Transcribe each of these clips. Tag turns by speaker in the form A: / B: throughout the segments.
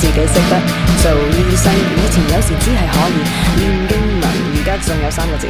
A: 自己識得做醫生。以前有時只係可以念經文，而家仲有三個字。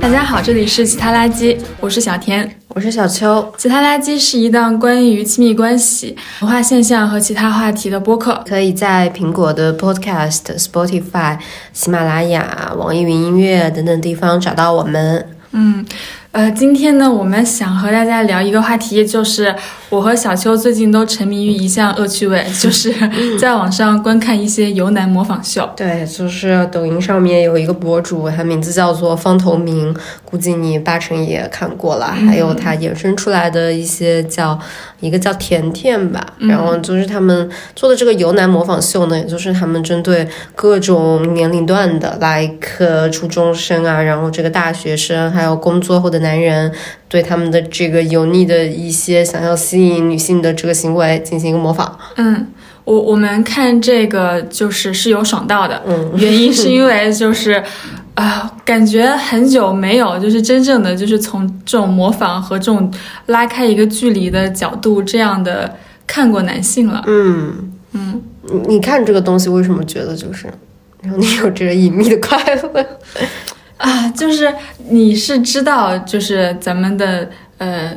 B: 大家好，这里是其他垃圾，我是小田，
C: 我是小秋。
B: 其他垃圾是一档关于亲密关系、文化现象和其他话题的播客，
C: 可以在苹果的 Podcast、Spotify、喜马拉雅、网易云音乐等等地方找到我们。
B: 嗯。呃，今天呢，我们想和大家聊一个话题，就是我和小秋最近都沉迷于一项恶趣味，就是在网上观看一些游男模仿秀。
C: 对，就是抖音上面有一个博主，他名字叫做方头明，估计你八成也看过了。还有他衍生出来的一些叫一个叫甜甜吧，然后就是他们做的这个游男模仿秀呢，也就是他们针对各种年龄段的，like 初中生啊，然后这个大学生，还有工作后的。男人对他们的这个油腻的一些想要吸引女性的这个行为进行一个模仿。
B: 嗯，我我们看这个就是是有爽到的。嗯，原因是因为就是啊，感觉很久没有就是真正的就是从这种模仿和这种拉开一个距离的角度这样的看过男性了。
C: 嗯嗯，你看这个东西为什么觉得就是让你有这个隐秘的快乐？
B: 啊，就是你是知道，就是咱们的呃。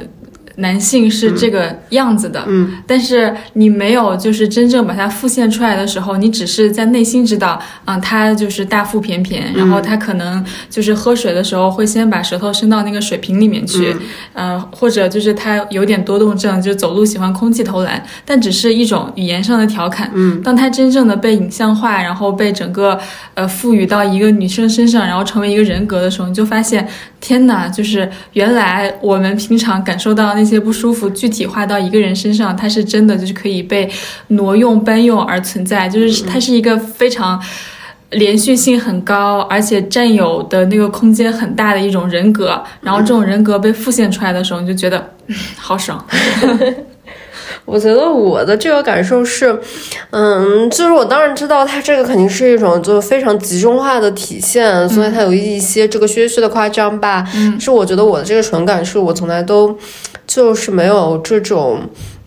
B: 男性是这个样子的，
C: 嗯，
B: 但是你没有就是真正把它复现出来的时候，你只是在内心知道，啊，他就是大腹便便，然后他可能就是喝水的时候会先把舌头伸到那个水瓶里面去，呃，或者就是他有点多动症，就走路喜欢空气投篮，但只是一种语言上的调侃，
C: 嗯，
B: 当他真正的被影像化，然后被整个呃赋予到一个女生身上，然后成为一个人格的时候，你就发现，天哪，就是原来我们平常感受到那。些不舒服具体化到一个人身上，它是真的就是可以被挪用搬用而存在，就是它是一个非常连续性很高，而且占有的那个空间很大的一种人格。然后这种人格被复现出来的时候，你就觉得好爽。
C: 我觉得我的这个感受是，嗯，就是我当然知道它这个肯定是一种就非常集中化的体现，所以它有一些这个虚虚的夸张吧。
B: 嗯，
C: 是我觉得我的这个纯感是，我从来都就是没有这种。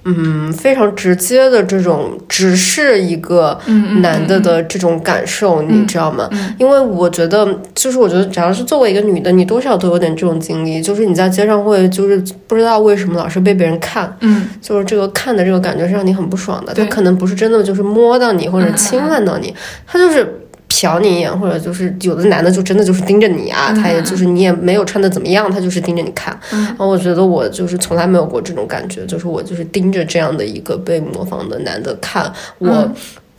C: 嗯，非常直接的这种，只是一个男的的这种感受，你知道吗？因为我觉得，就是我觉得，只要是作为一个女的，你多少都有点这种经历，就是你在街上会，就是不知道为什么老是被别人看，
B: 嗯，
C: 就是这个看的这个感觉是让你很不爽的。他可能不是真的就是摸到你或者侵犯到你，他就是。瞟你一眼，或者就是有的男的就真的就是盯着你啊，他也就是你也没有穿的怎么样，他就是盯着你看。然后我觉得我就是从来没有过这种感觉，就是我就是盯着这样的一个被模仿的男的看，我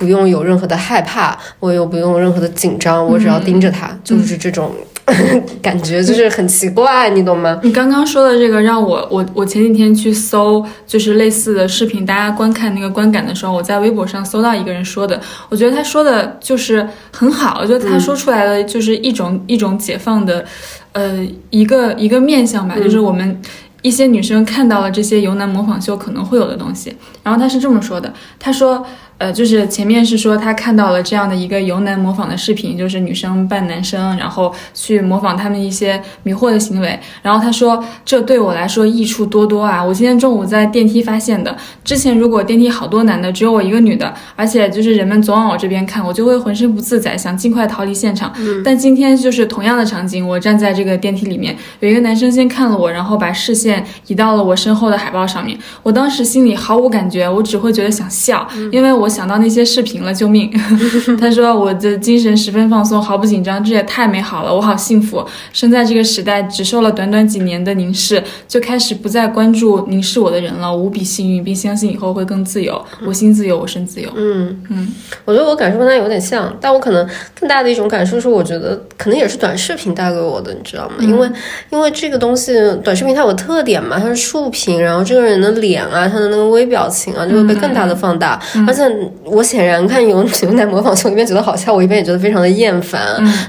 C: 不用有任何的害怕，我又不用任何的紧张，我只要盯着他，就是这种。感觉就是很奇怪，你懂吗？
B: 你刚刚说的这个让我我我前几天去搜，就是类似的视频，大家观看那个观感的时候，我在微博上搜到一个人说的，我觉得他说的就是很好，我觉得他说出来的就是一种一种解放的，呃，一个一个面相吧，就是我们一些女生看到了这些由男模仿秀可能会有的东西。然后他是这么说的，他说。呃，就是前面是说他看到了这样的一个由男模仿的视频，就是女生扮男生，然后去模仿他们一些迷惑的行为。然后他说，这对我来说益处多多啊！我今天中午在电梯发现的。之前如果电梯好多男的，只有我一个女的，而且就是人们总往我这边看，我就会浑身不自在，想尽快逃离现场。但今天就是同样的场景，我站在这个电梯里面，有一个男生先看了我，然后把视线移到了我身后的海报上面。我当时心里毫无感觉，我只会觉得想笑，因为我。想到那些视频了，救命！他说我的精神十分放松，毫不紧张，这也太美好了，我好幸福。生在这个时代，只受了短短几年的凝视，就开始不再关注凝视我的人了，无比幸运，并相信以后会更自由。我心自由，我身自由。
C: 嗯嗯，我觉得我感受跟他有点像，但我可能更大的一种感受是，我觉得可能也是短视频带给我的，你知道吗？因为因为这个东西，短视频它有特点嘛，它是竖屏，然后这个人的脸啊，他的那个微表情啊，就会被更大的放大，而且。我显然看有有在模仿秀，一边觉得好笑，我一边也觉得非常的厌烦。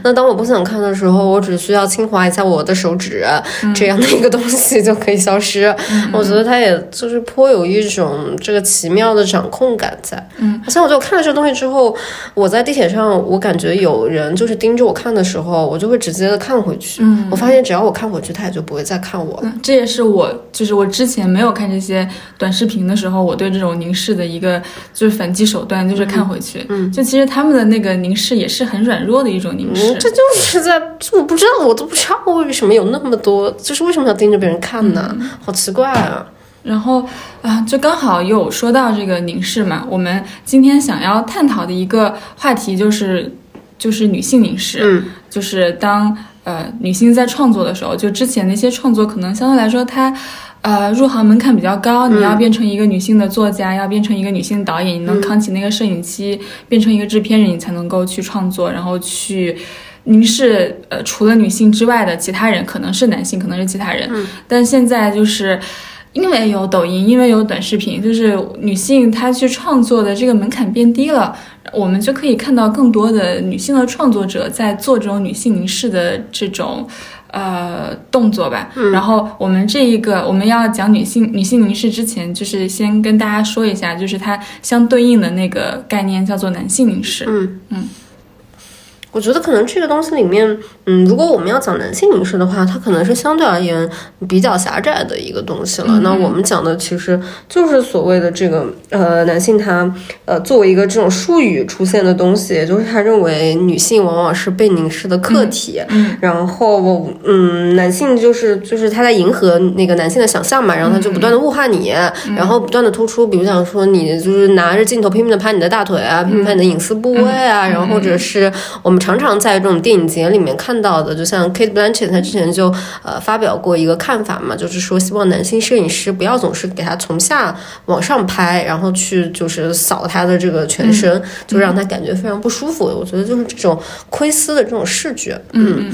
C: 那当我不想看的时候，我只需要轻划一下我的手指，这样的一个东西就可以消失。我觉得它也就是颇有一种这个奇妙的掌控感在。
B: 嗯，
C: 而且我就看了这个东西之后，我在地铁上，我感觉有人就是盯着我看的时候，我就会直接的看回去。
B: 嗯，
C: 我发现只要我看回去，他也就不会再看我了。
B: 这也是我就是我之前没有看这些短视频的时候，我对这种凝视的一个就是反。手段，就是看回去，嗯，就其实他们的那个凝视也是很软弱的一种凝视，
C: 嗯，这就是在我不知道，我都不知道为什么有那么多，就是为什么要盯着别人看呢？好奇怪啊！
B: 然后啊，就刚好有说到这个凝视嘛，我们今天想要探讨的一个话题就是就是女性凝视，
C: 嗯，
B: 就是当呃女性在创作的时候，就之前那些创作可能相对来说它。呃，入行门槛比较高，你要变成一个女性的作家，要变成一个女性导演，你能扛起那个摄影机，变成一个制片人，你才能够去创作，然后去凝视呃除了女性之外的其他人，可能是男性，可能是其他人。但现在就是因为有抖音，因为有短视频，就是女性她去创作的这个门槛变低了，我们就可以看到更多的女性的创作者在做这种女性凝视的这种。呃，动作吧。然后我们这一个我们要讲女性女性凝视之前，就是先跟大家说一下，就是它相对应的那个概念叫做男性凝视。
C: 嗯
B: 嗯。
C: 我觉得可能这个东西里面，嗯，如果我们要讲男性凝视的话，它可能是相对而言比较狭窄的一个东西了。那我们讲的其实就是所谓的这个呃，男性他呃作为一个这种术语出现的东西，也就是他认为女性往往是被凝视的客体，
B: 嗯，
C: 然后嗯，男性就是就是他在迎合那个男性的想象嘛，然后他就不断的物化你，然后不断的突出，比如讲说你就是拿着镜头拼命的拍你的大腿啊，拼命拍你的隐私部位啊，然后或者是我们。常常在这种电影节里面看到的，就像 Kate Blanchett，她之前就呃发表过一个看法嘛，就是说希望男性摄影师不要总是给他从下往上拍，然后去就是扫他的这个全身，就让他感觉非常不舒服。我觉得就是这种窥私的这种视觉，
B: 嗯嗯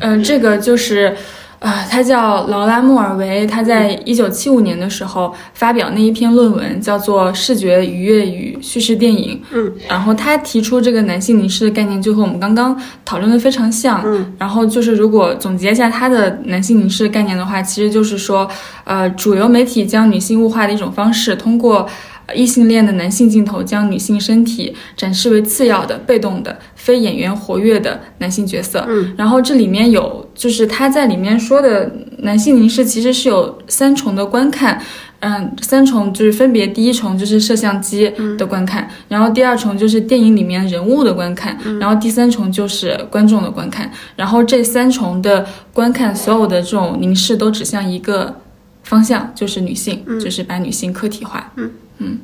B: 嗯，这个就是。啊，他叫劳拉·穆尔维，他在一九七五年的时候发表那一篇论文，叫做《视觉愉悦与叙事电影》。
C: 嗯，
B: 然后他提出这个男性凝视的概念，就和我们刚刚讨论的非常像。
C: 嗯，
B: 然后就是如果总结一下他的男性凝视的概念的话，其实就是说，呃，主流媒体将女性物化的一种方式，通过。异性恋的男性镜头将女性身体展示为次要的、被动的、非演员活跃的男性角色。
C: 嗯，
B: 然后这里面有，就是他在里面说的男性凝视其实是有三重的观看，嗯，三重就是分别第一重就是摄像机的观看，然后第二重就是电影里面人物的观看，然后第三重就是观众的观看。然后这三重的观看，所有的这种凝视都指向一个方向，就是女性，就是把女性客体化。
C: 嗯。
B: 嗯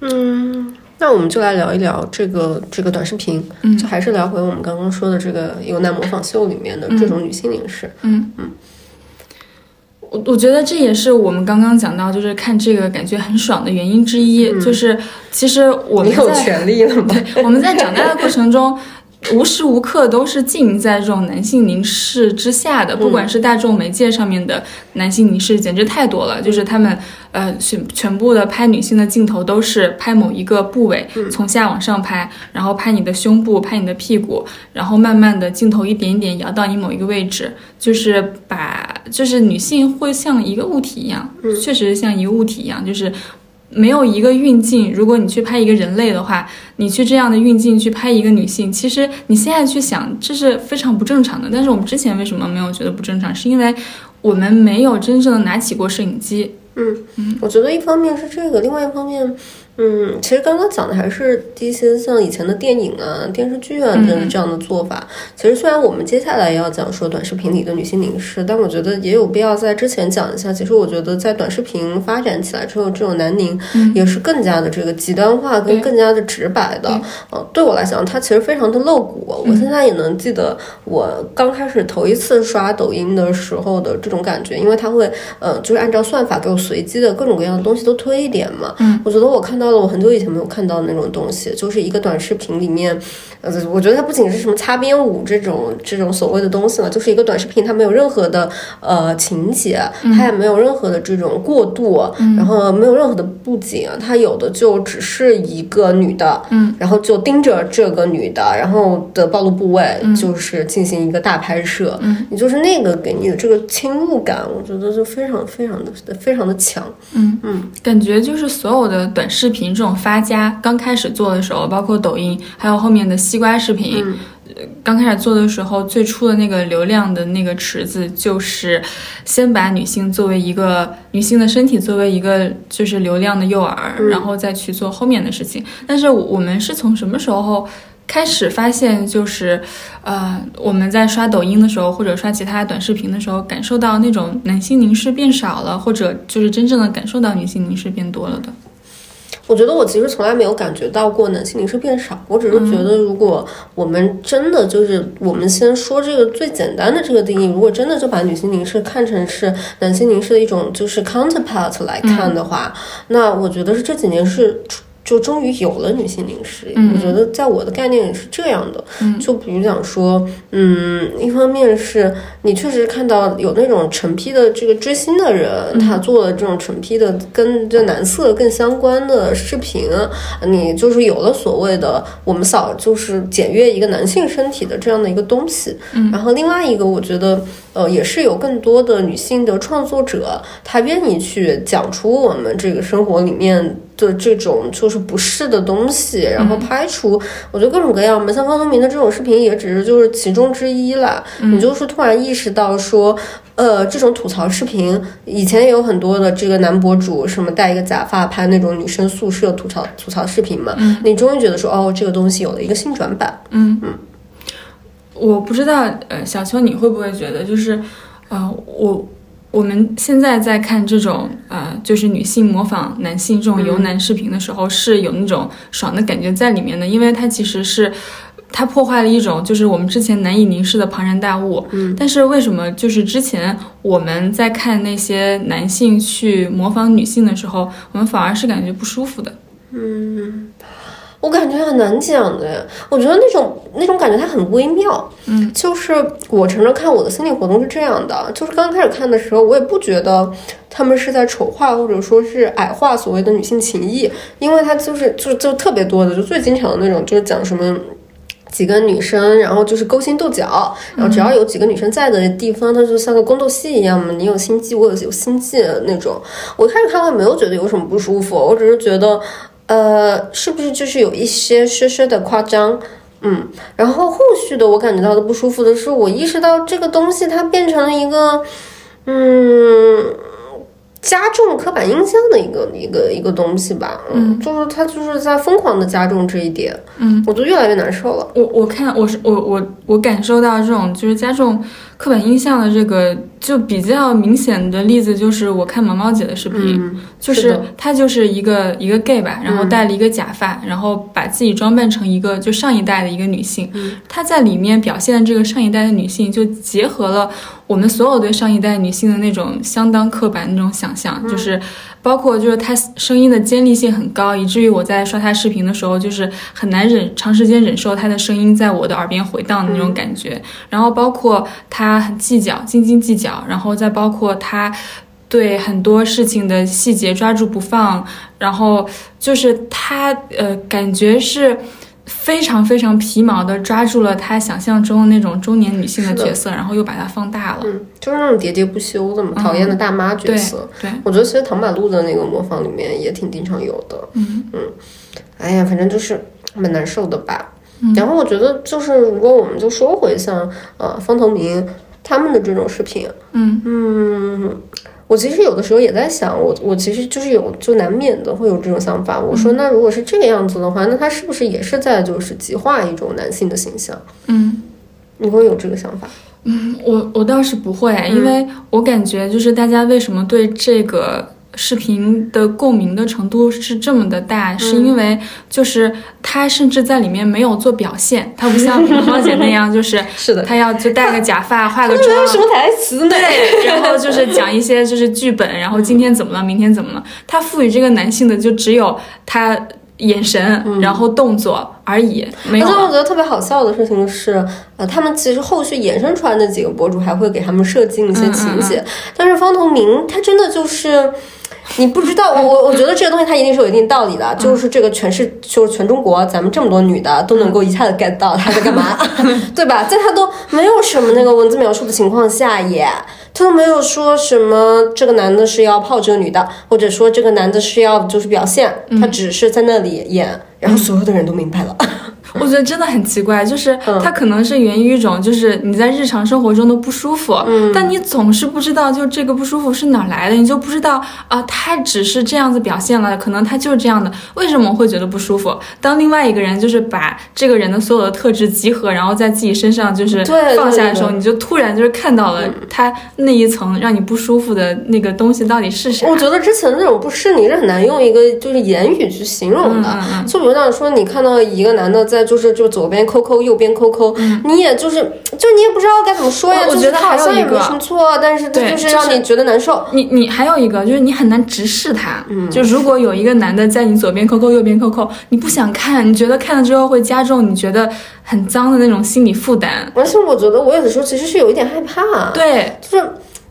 C: 嗯，那我们就来聊一聊这个这个短视频，
B: 嗯，
C: 就还是聊回我们刚刚说的这个《有男模仿秀》里面的这种女性凝视。
B: 嗯
C: 嗯，
B: 我我觉得这也是我们刚刚讲到，就是看这个感觉很爽的原因之一，就是其实我们
C: 有权利了吗？
B: 对，我们在长大的过程中。无时无刻都是浸在这种男性凝视之下的，不管是大众媒介上面的男性凝视，简直太多了。就是他们，呃，全全部的拍女性的镜头都是拍某一个部位，从下往上拍，然后拍你的胸部，拍你的屁股，然后慢慢的镜头一点一点摇到你某一个位置，就是把，就是女性会像一个物体一样，确实像一个物体一样，就是。没有一个运镜，如果你去拍一个人类的话，你去这样的运镜去拍一个女性，其实你现在去想，这是非常不正常的。但是我们之前为什么没有觉得不正常？是因为我们没有真正的拿起过摄影机。
C: 嗯嗯，我觉得一方面是这个，另外一方面。嗯，其实刚刚讲的还是一些像以前的电影啊、电视剧啊的这样的做法。其实虽然我们接下来要讲说短视频里的女性凝视，但我觉得也有必要在之前讲一下。其实我觉得在短视频发展起来之后，这种男凝也是更加的这个极端化跟更加的直白的。呃，对我来讲，它其实非常的露骨。我现在也能记得我刚开始头一次刷抖音的时候的这种感觉，因为它会呃就是按照算法给我随机的各种各样的东西都推一点嘛。
B: 嗯，
C: 我觉得我看到。我很久以前没有看到那种东西，就是一个短视频里面，呃，我觉得它不仅是什么擦边舞这种这种所谓的东西了，就是一个短视频，它没有任何的呃情节，它也没有任何的这种过渡，然后没有任何的布景，它有的就只是一个女的，
B: 嗯，
C: 然后就盯着这个女的，然后的暴露部位就是进行一个大拍摄，
B: 嗯，
C: 也就是那个给你的这个侵入感，我觉得就非常非常的非常的强，
B: 嗯
C: 嗯，
B: 感觉就是所有的短视频。这种发家刚开始做的时候，包括抖音，还有后面的西瓜视频，呃刚开始做的时候，最初的那个流量的那个池子，就是先把女性作为一个女性的身体作为一个就是流量的诱饵，然后再去做后面的事情。但是我们是从什么时候？开始发现，就是，呃，我们在刷抖音的时候，或者刷其他短视频的时候，感受到那种男性凝视变少了，或者就是真正的感受到女性凝视变多了的。
C: 我觉得我其实从来没有感觉到过男性凝视变少，我只是觉得，如果我们真的就是我们先说这个最简单的这个定义，如果真的就把女性凝视看成是男性凝视的一种就是 counterpart 来看的话，那我觉得是这几年是。就终于有了女性零食，
B: 嗯
C: 我觉得在我的概念里是这样的。就比如讲说，嗯，一方面是你确实看到有那种成批的这个追星的人，他做了这种成批的跟这男色更相关的视频，你就是有了所谓的我们扫就是检阅一个男性身体的这样的一个东西。然后另外一个，我觉得呃也是有更多的女性的创作者，她愿意去讲出我们这个生活里面的这种就是不适的东西，然后拍出我觉得各种各样嘛，像方东明的这种视频也只是就是其中之一啦。你就是突然意识到说。呃，这种吐槽视频以前也有很多的这个男博主，什么戴一个假发拍那种女生宿舍吐槽吐槽视频嘛。你终于觉得说，哦，这个东西有了一个新转版。
B: 嗯嗯我不知道，呃，小秋你会不会觉得，就是，呃，我我们现在在看这种，呃，就是女性模仿男性这种游男视频的时候，是有那种爽的感觉在里面的，因为它其实是。它破坏了一种就是我们之前难以凝视的庞然大物，嗯，但是为什么就是之前我们在看那些男性去模仿女性的时候，我们反而是感觉不舒服的？
C: 我感觉很难讲的，我觉得那种那种感觉它很微妙，
B: 嗯，
C: 就是我承认看我的心理活动是这样的，就是刚开始看的时候，我也不觉得他们是在丑化或者说是矮化所谓的女性情谊，因为它就是就就特别多的，就最经常的那种就是讲什么。几个女生，然后就是勾心斗角，然后只要有几个女生在的地方，它就像个宫斗戏一样嘛。你有心计，我有有心计的那种。我一开始看我也没有觉得有什么不舒服，我只是觉得，呃，是不是就是有一些些些的夸张？嗯，然后后续的我感觉到的不舒服的是，我意识到这个东西它变成了一个，嗯。加重刻板印象的一个一个一个东西吧，嗯，就是他就是在疯狂的加重这一点，
B: 嗯，
C: 我就越来越难受了。
B: 我我看我是我我我感受到这种就是加重刻板印象的这个就比较明显的例子，就是我看毛毛姐的视频，
C: 嗯
B: 就是她就是一个一个 gay 吧，然后戴了一个假发，然后把自己装扮成一个就上一代的一个女性，她在里面表现的这个上一代的女性，就结合了我们所有对上一代女性的那种相当刻板的那种想象，就是包括就是她声音的尖利性很高，以至于我在刷她视频的时候，就是很难忍长时间忍受她的声音在我的耳边回荡的那种感觉。然后包括她很计较，斤斤计较，然后再包括她。对很多事情的细节抓住不放，然后就是她呃，感觉是非常非常皮毛的抓住了她想象中的那种中年女性的角色，然后又把它放大了。
C: 嗯，就是那种喋喋不休的嘛，讨厌的大妈角
B: 对
C: 色。
B: 对，
C: 我觉得其实唐马路的那个模仿里面也挺经常有的。
B: 嗯
C: 哎呀，反正就是蛮难受的吧。
B: 嗯
C: 然后我觉得就是，如果我们就说回像呃方腾明他们的这种视频，
B: 嗯
C: 嗯，我其实有的时候也在想，我我其实就是有就难免的会有这种想法。我说，那如果是这个样子的话，那他是不是也是在就是极化一种男性的形象？
B: 嗯。
C: 你会有这个想法？
B: 嗯我我倒是不会，因为我感觉就是大家为什么对这个视频的共鸣的程度是这么的大，是因为就是他甚至在里面没有做表现，他不像毛毛姐那样，就是
C: 是的
B: 他要就戴个假发、化个
C: 没有什。么台词呢？
B: 对，然后就是讲一些就是剧本，然后今天怎么了，明天怎么了。他赋予这个男性的就只有他眼神，然后动作而已，没有
C: 而且我。觉得特别好笑的事情是，呃，他们其实后续衍生出来的几个博主还会给他们设计一些情节，但是方同明他真的就是。你不知道，我我我觉得这个东西它一定是有一定道理的，就是这个全是就是全中国咱们这么多女的都能够一下子 get 到他在干嘛，对吧？在他都没有什么那个文字描述的情况下也，他都没有说什么这个男的是要泡这个女的，或者说这个男的是要就是表现，他只是在那里演，然后所有的人都明白了。
B: 我觉得真的很奇怪，就是
C: 嗯
B: 它可能是源于一种，就是你在日常生活中的不舒服，
C: 嗯
B: 但你总是不知道，就这个不舒服是哪儿来的，你就不知道啊，他只是这样子表现了，可能他就是这样的，为什么会觉得不舒服？当另外一个人就是把这个人的所有的特质集合，然后在自己身上就是放下的时候，
C: 对对
B: 你就突然就是看到了他那一层让你不舒服的那个东西到底是啥。
C: 我觉得之前那种不适，你是很难用一个就是言语去形容的。
B: 嗯嗯嗯
C: 就比如像说，你看到一个男的在就是就左边抠抠，右边抠抠，你也就是就你也不知道该怎么说呀。就
B: 觉得
C: 好像也没什么错，但是就是
B: 就是
C: 让你觉得难受。
B: 你你还有一个就是你很难直视他，
C: 嗯
B: 就如果有一个男的在你左边抠抠右边抠抠，你不想看，你觉得看了之后会加重你觉得很脏的那种心理负担。
C: 而且我觉得我有的时候其实是有一点害怕，
B: 对，
C: 就是。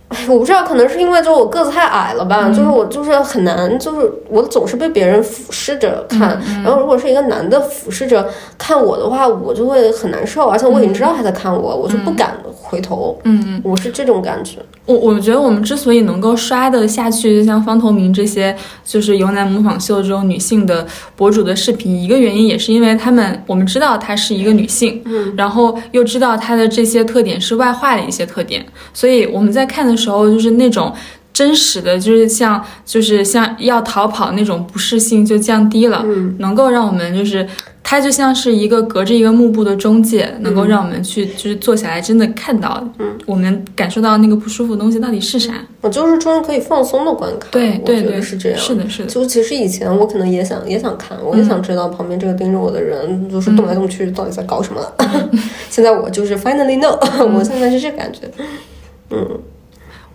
C: 哎，我不知道，可能是因为就我个子太矮了吧，就是我就是很难，就是我总是被别人俯视着看，然后如果是一个男的俯视着看我的话，我就会很难受，而且我已经知道他在看我，我就不敢回头，
B: 嗯，
C: 我是这种感觉。
B: 我我觉得我们之所以能够刷得下去，就像方头明这些就是由男模仿秀这种女性的博主的视频，一个原因也是因为他们我们知道她是一个女性，嗯，然后又知道她的这些特点是外化的一些特点，所以我们在看的时候就是那种。真实的就是像就是像要逃跑那种不适性就降低了，
C: 嗯
B: 能够让我们就是它就像是一个隔着一个幕布的中介，能够让我们去就是坐下来真的看到，嗯，我们感受到那个不舒服的东西到底是啥。
C: 我就是终于可以放松的观看，
B: 对对对，
C: 是这样。
B: 是的，是的。
C: 就其实以前我可能也想也想看，我也想知道旁边这个盯着我的人就是动来动去到底在搞什么。现在我就是 finally know，、我现在是这感觉。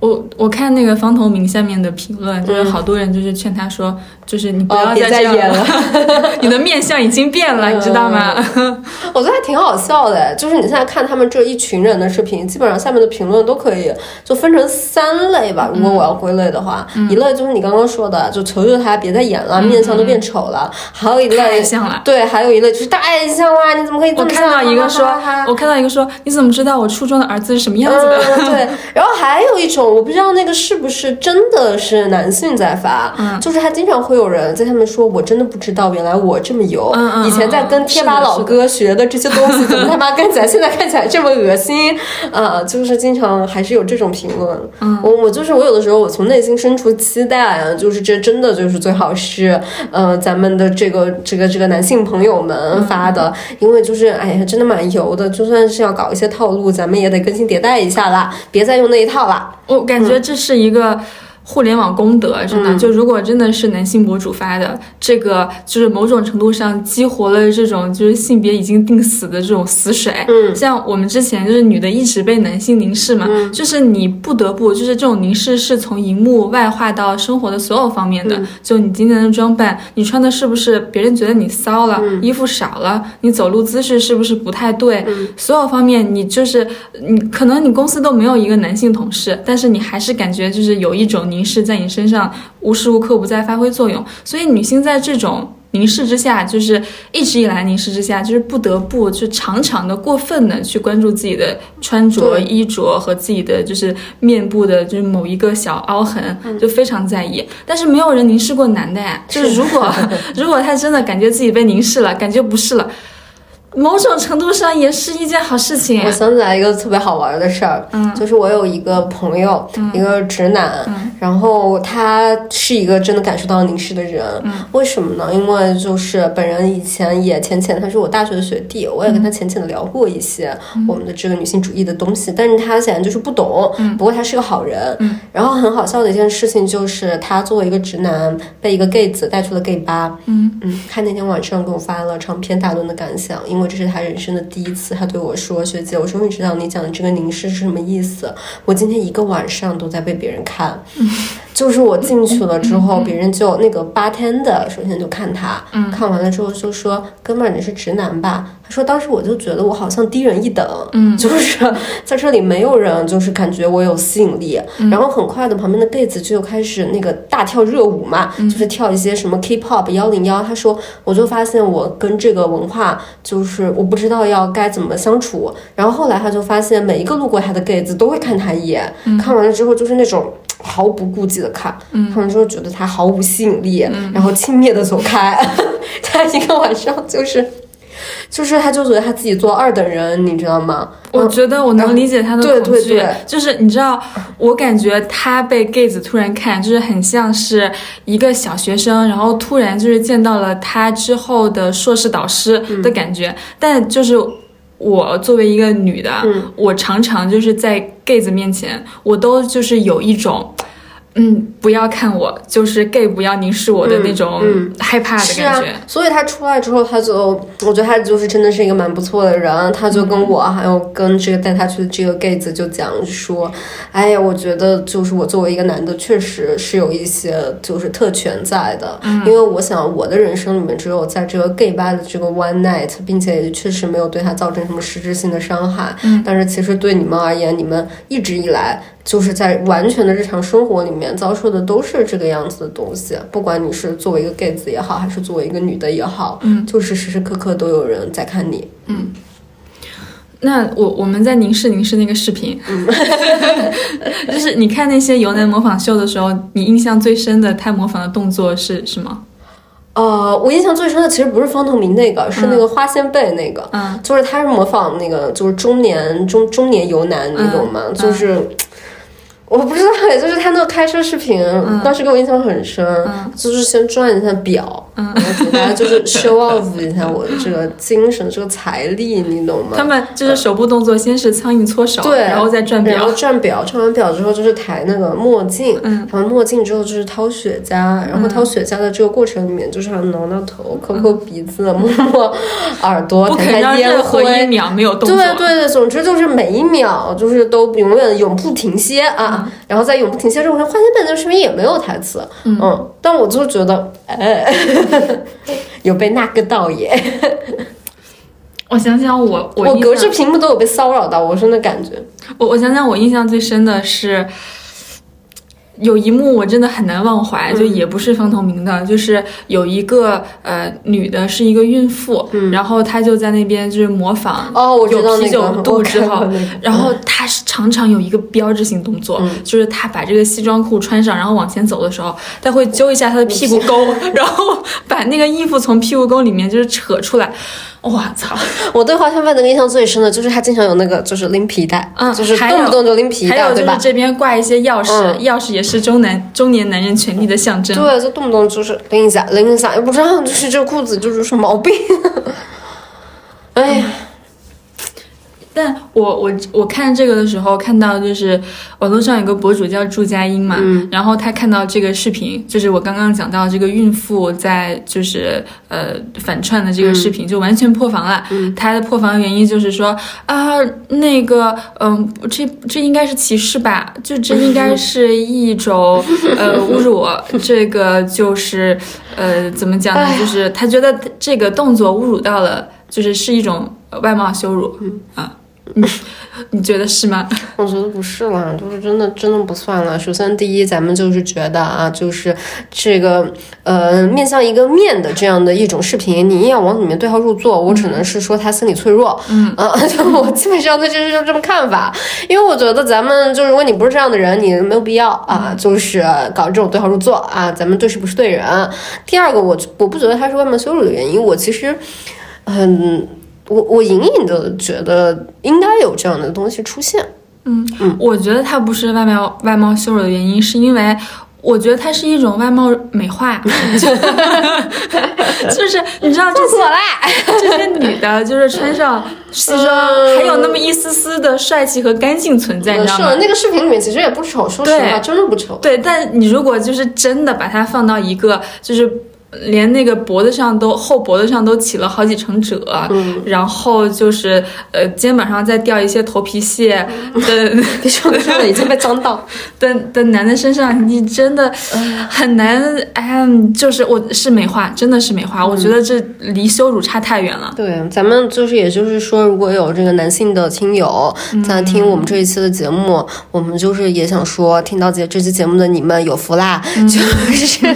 B: 我我看那个方头明下面的评论，就是好多人就是劝他说，就是你不要
C: 哦再演了，
B: 你的面相已经变了，你知道吗？
C: 我觉得还挺好笑的，就是你现在看他们这一群人的视频，基本上下面的评论都可以就分成三类吧。如果我要归类的话，一类就是你刚刚说的，就求求他别再演了，面相都变丑了；还有一
B: 太
C: 类
B: 像了。
C: 对，还有一类就是太像了，你怎么可以这
B: 我
C: 么像？
B: 看到一个说我看到一个说，你怎么知道我初中的儿子是什么样子的？
C: 嗯，对。然后还有一种，我不知道那个是不是真的是男性在发，
B: 嗯
C: 就是还经常会有人在下面说，我真的不知道，原来我这么油。
B: 嗯嗯
C: 以前在跟贴吧老哥学的这些东西，怎么他妈看起来现在看起来这么恶心啊？就是经常还是有这种评论。嗯，我我就是我有的时候我从内心深处期待啊，就是这真的就是最好是呃咱们的这个这个这个男性朋友们发的，因为就是哎呀真的蛮油的，就算是要搞一些套路，咱们也得更新迭代一下啦，别再用那一套啦。
B: 我感觉这是一个。互联网功德真的，就如果真的是男性博主发的，这个就是某种程度上激活了这种就是性别已经定死的这种死水。
C: 嗯，
B: 像我们之前就是女的一直被男性凝视嘛，就是你不得不就是这种凝视是从荧幕外化到生活的所有方面的。就你今天的装扮，你穿的是不是别人觉得你骚了，衣服少了，你走路姿势是不是不太对，所有方面你就是你可能你公司都没有一个男性同事，但是你还是感觉就是有一种凝视在你身上无时无刻不在发挥作用，所以女性在这种。凝视之下，就是一直以来凝视之下，就是不得不就常常的过分的去关注自己的穿着、衣着和自己的就是面部的，就是某一个小凹痕，就非常在意。但是没有人凝视过男的呀，就是如果 如果他真的感觉自己被凝视了，感觉不是了。某种程度上也是一件好事情。
C: 我。想起来一个特别好玩的事儿，
B: 嗯。
C: 就是我有一个朋友，一个直男，
B: 嗯。
C: 然后他是一个真的感受到凝视的人，
B: 嗯。
C: 为什么呢？因为就是本人以前也浅浅，他是我大学的学弟，我也跟他浅浅的聊过一些
B: 嗯。
C: 我们的这个女性主义的东西，但是他显然就是不懂，不过他是个好人，然后很好笑的一件事情就是他作为一个直男被一个 gay 子带去了 gay 吧，
B: 嗯。
C: 嗯，他那天晚上给我发了长篇大论的感想，因为这是他人生的第一次。他对我说：“学姐，我终于知道你讲的这个凝视是什么意思。我今天一个晚上都在被别人看，就是我进去了之后，别人就那个 bartender 首先就看他，看完了之后就说：‘哥们儿，你是直男吧？’他说当时我就觉得我好像低人一等，
B: 嗯
C: 就是在这里没有人就是感觉我有吸引力。然后很快的，旁边的 gay 子就开始那个大跳热舞嘛，就是跳一些什么 K-pop 幺零幺。他说，我就发现我跟这个文化就是我不知道要该怎么相处。然后后来他就发现每一个路过他的 gay 子都会看他一眼，看完了之后就是那种。毫不顾忌的看，看完之后觉得他毫无吸引力，然后轻蔑的走开。他一个晚上就是就是他就觉得他自己做二等人，你知道吗？
B: 我觉得我能理解他的
C: 对
B: 恐惧，
C: 对对
B: 就是你知道，我感觉他被 gay 子突然看，就是很像是一个小学生，然后突然就是见到了他之后的硕士导师的感觉，但就是。我作为一个女的，我常常就是在 gay 子面前，我都就是有一种，嗯，不要看我，就是 gay 不要凝视我的那种害怕的
C: 是啊
B: 感觉。，
C: 所以他出来之后，他就我觉得他就是真的是一个蛮不错的人。他就跟我、还有跟这个带他去的这个 gay 子就讲说，哎呀，我觉得就是我作为一个男的，确实是有一些就是特权在的，因为我想我的人生里面只有在这个 gay 吧的这个 one night，并且也确实没有对他造成什么实质性的伤害。但是其实对你们而言，你们一直以来就是在完全的日常生活里面遭受的都是这个样子的东西，不管你是作为一个 gay 子也好，还是作为一个女的也好，嗯，就是时时刻刻都有人在看你。
B: 嗯那我我们在凝视凝视那个视频，嗯 就是你看那些游男模仿秀的时候，你印象最深的他模仿的动作是什么？
C: 呃，我印象最深的其实不是方头明那个，是那个花仙贝那个，
B: 嗯，
C: 就是他是模仿那个就是中年中中年游男，你懂吗？
B: 嗯
C: 就是。我不知道，也就是他那个开车视频，
B: 嗯。
C: 当时给我印象很深，就是先转一下表，
B: 嗯
C: 然后给大家就是 show off 一下我的这个精神、这个财力，你懂吗？
B: 他们就是手部动作，先是苍蝇搓手，
C: 对，
B: 然后再转表
C: 然后，转表，转完表之后就是抬那个墨镜，
B: 嗯
C: 抬完墨镜之后就是掏雪茄，然后掏雪茄的这个过程里面，就是要挠挠头、抠抠鼻子、摸摸耳朵、
B: 不肯让任何一
C: 灰。
B: 秒没有动作。
C: 对对对，总之就是每一秒就是都永远永不停歇啊，然后在永不停歇之后，花仙本的视频也没有台词，嗯但我就觉得，哎，有被那个到耶，
B: 我想想我，我
C: 我隔着屏幕都有被骚扰到，我真的感觉，
B: 我我想想，我印象最深的是。有一幕我真的很难忘怀，
C: 嗯。
B: 就也不是方同明的，就是有一个呃女的是一个孕妇，然后她就在那边就是模仿
C: 嗯哦我知道
B: 有啤酒
C: 那个
B: 肚之后然后她是常常有一个标志性动作，就是她把这个西装裤穿上，然后往前走的时候，她会揪一下她的屁股沟，然后把那个衣服从屁股沟里面就是扯出来，我操！
C: 我对花仙饭的印象最深的就是他经常有那个就是拎皮带，
B: 嗯
C: 就是
B: 还
C: 动不动就拎皮带，
B: 还有就是
C: 对吧？
B: 这边挂一些钥匙，
C: 嗯。
B: 钥匙也是中男中年男人权利的象征。
C: 对，就动不动就是拎一下，拎一下，也不知道就是这裤子就是什么毛病。哎呀，
B: 但我我我看这个的时候，看到就是网络上有个博主叫祝佳音嘛，
C: 嗯
B: 然后他看到这个视频，就是我刚刚讲到这个孕妇在就是呃反串的这个视
C: 嗯
B: 频，就完全破防了。他的破防原因就是说啊，那个嗯，这这应该是歧视吧？就这应该是一种呃侮辱，这个就是呃怎么讲呢？就是他觉得这个动作侮辱到了，就是是一种外貌羞辱。啊，你你觉得是吗？
C: 我觉得不是啦，就是真的真的不算了。首先，第一，咱们就是觉得啊，就是这个呃，面向一个面的这样的一种视频，你硬要往里面对号入座，我只能是说他心理脆弱。嗯啊，就我基本上对这就这么看法，因为我觉得咱们就如果你不是这样的人，你没有必要啊，就是搞这种对号入座啊，咱们对事不是对人。第二个，我我不觉得他是外貌羞辱的原因，我其实嗯。我我隐隐的觉得应该有这样的东西出现，嗯
B: 我觉得它不是外貌外貌羞辱的原因，是因为。我觉得它是一种外貌美化，就 就是你知道这些这些女的，就是穿上西装，
C: 嗯
B: 还有那么一丝丝的帅气和干净存在，你知道吗？
C: 是那个视频里面其实也不丑，说实话，真的不丑。
B: 对，但你如果就是真的把它放到一个就是。连那个脖子上都后脖子上都起了好几层褶，
C: 嗯。
B: 然后就是呃肩膀上再掉一些头皮屑 的
C: 别说了，说了，已经被脏到。
B: 的的男的身上，你真的很难哎，就是我是美化，真的是美化，我觉得这离羞辱差太远了。
C: 对，咱们就是，也就是说，如果有这个男性的亲友在听我们这一期的节目，我们就是也想说，听到这这期节目的你们有福啦，就是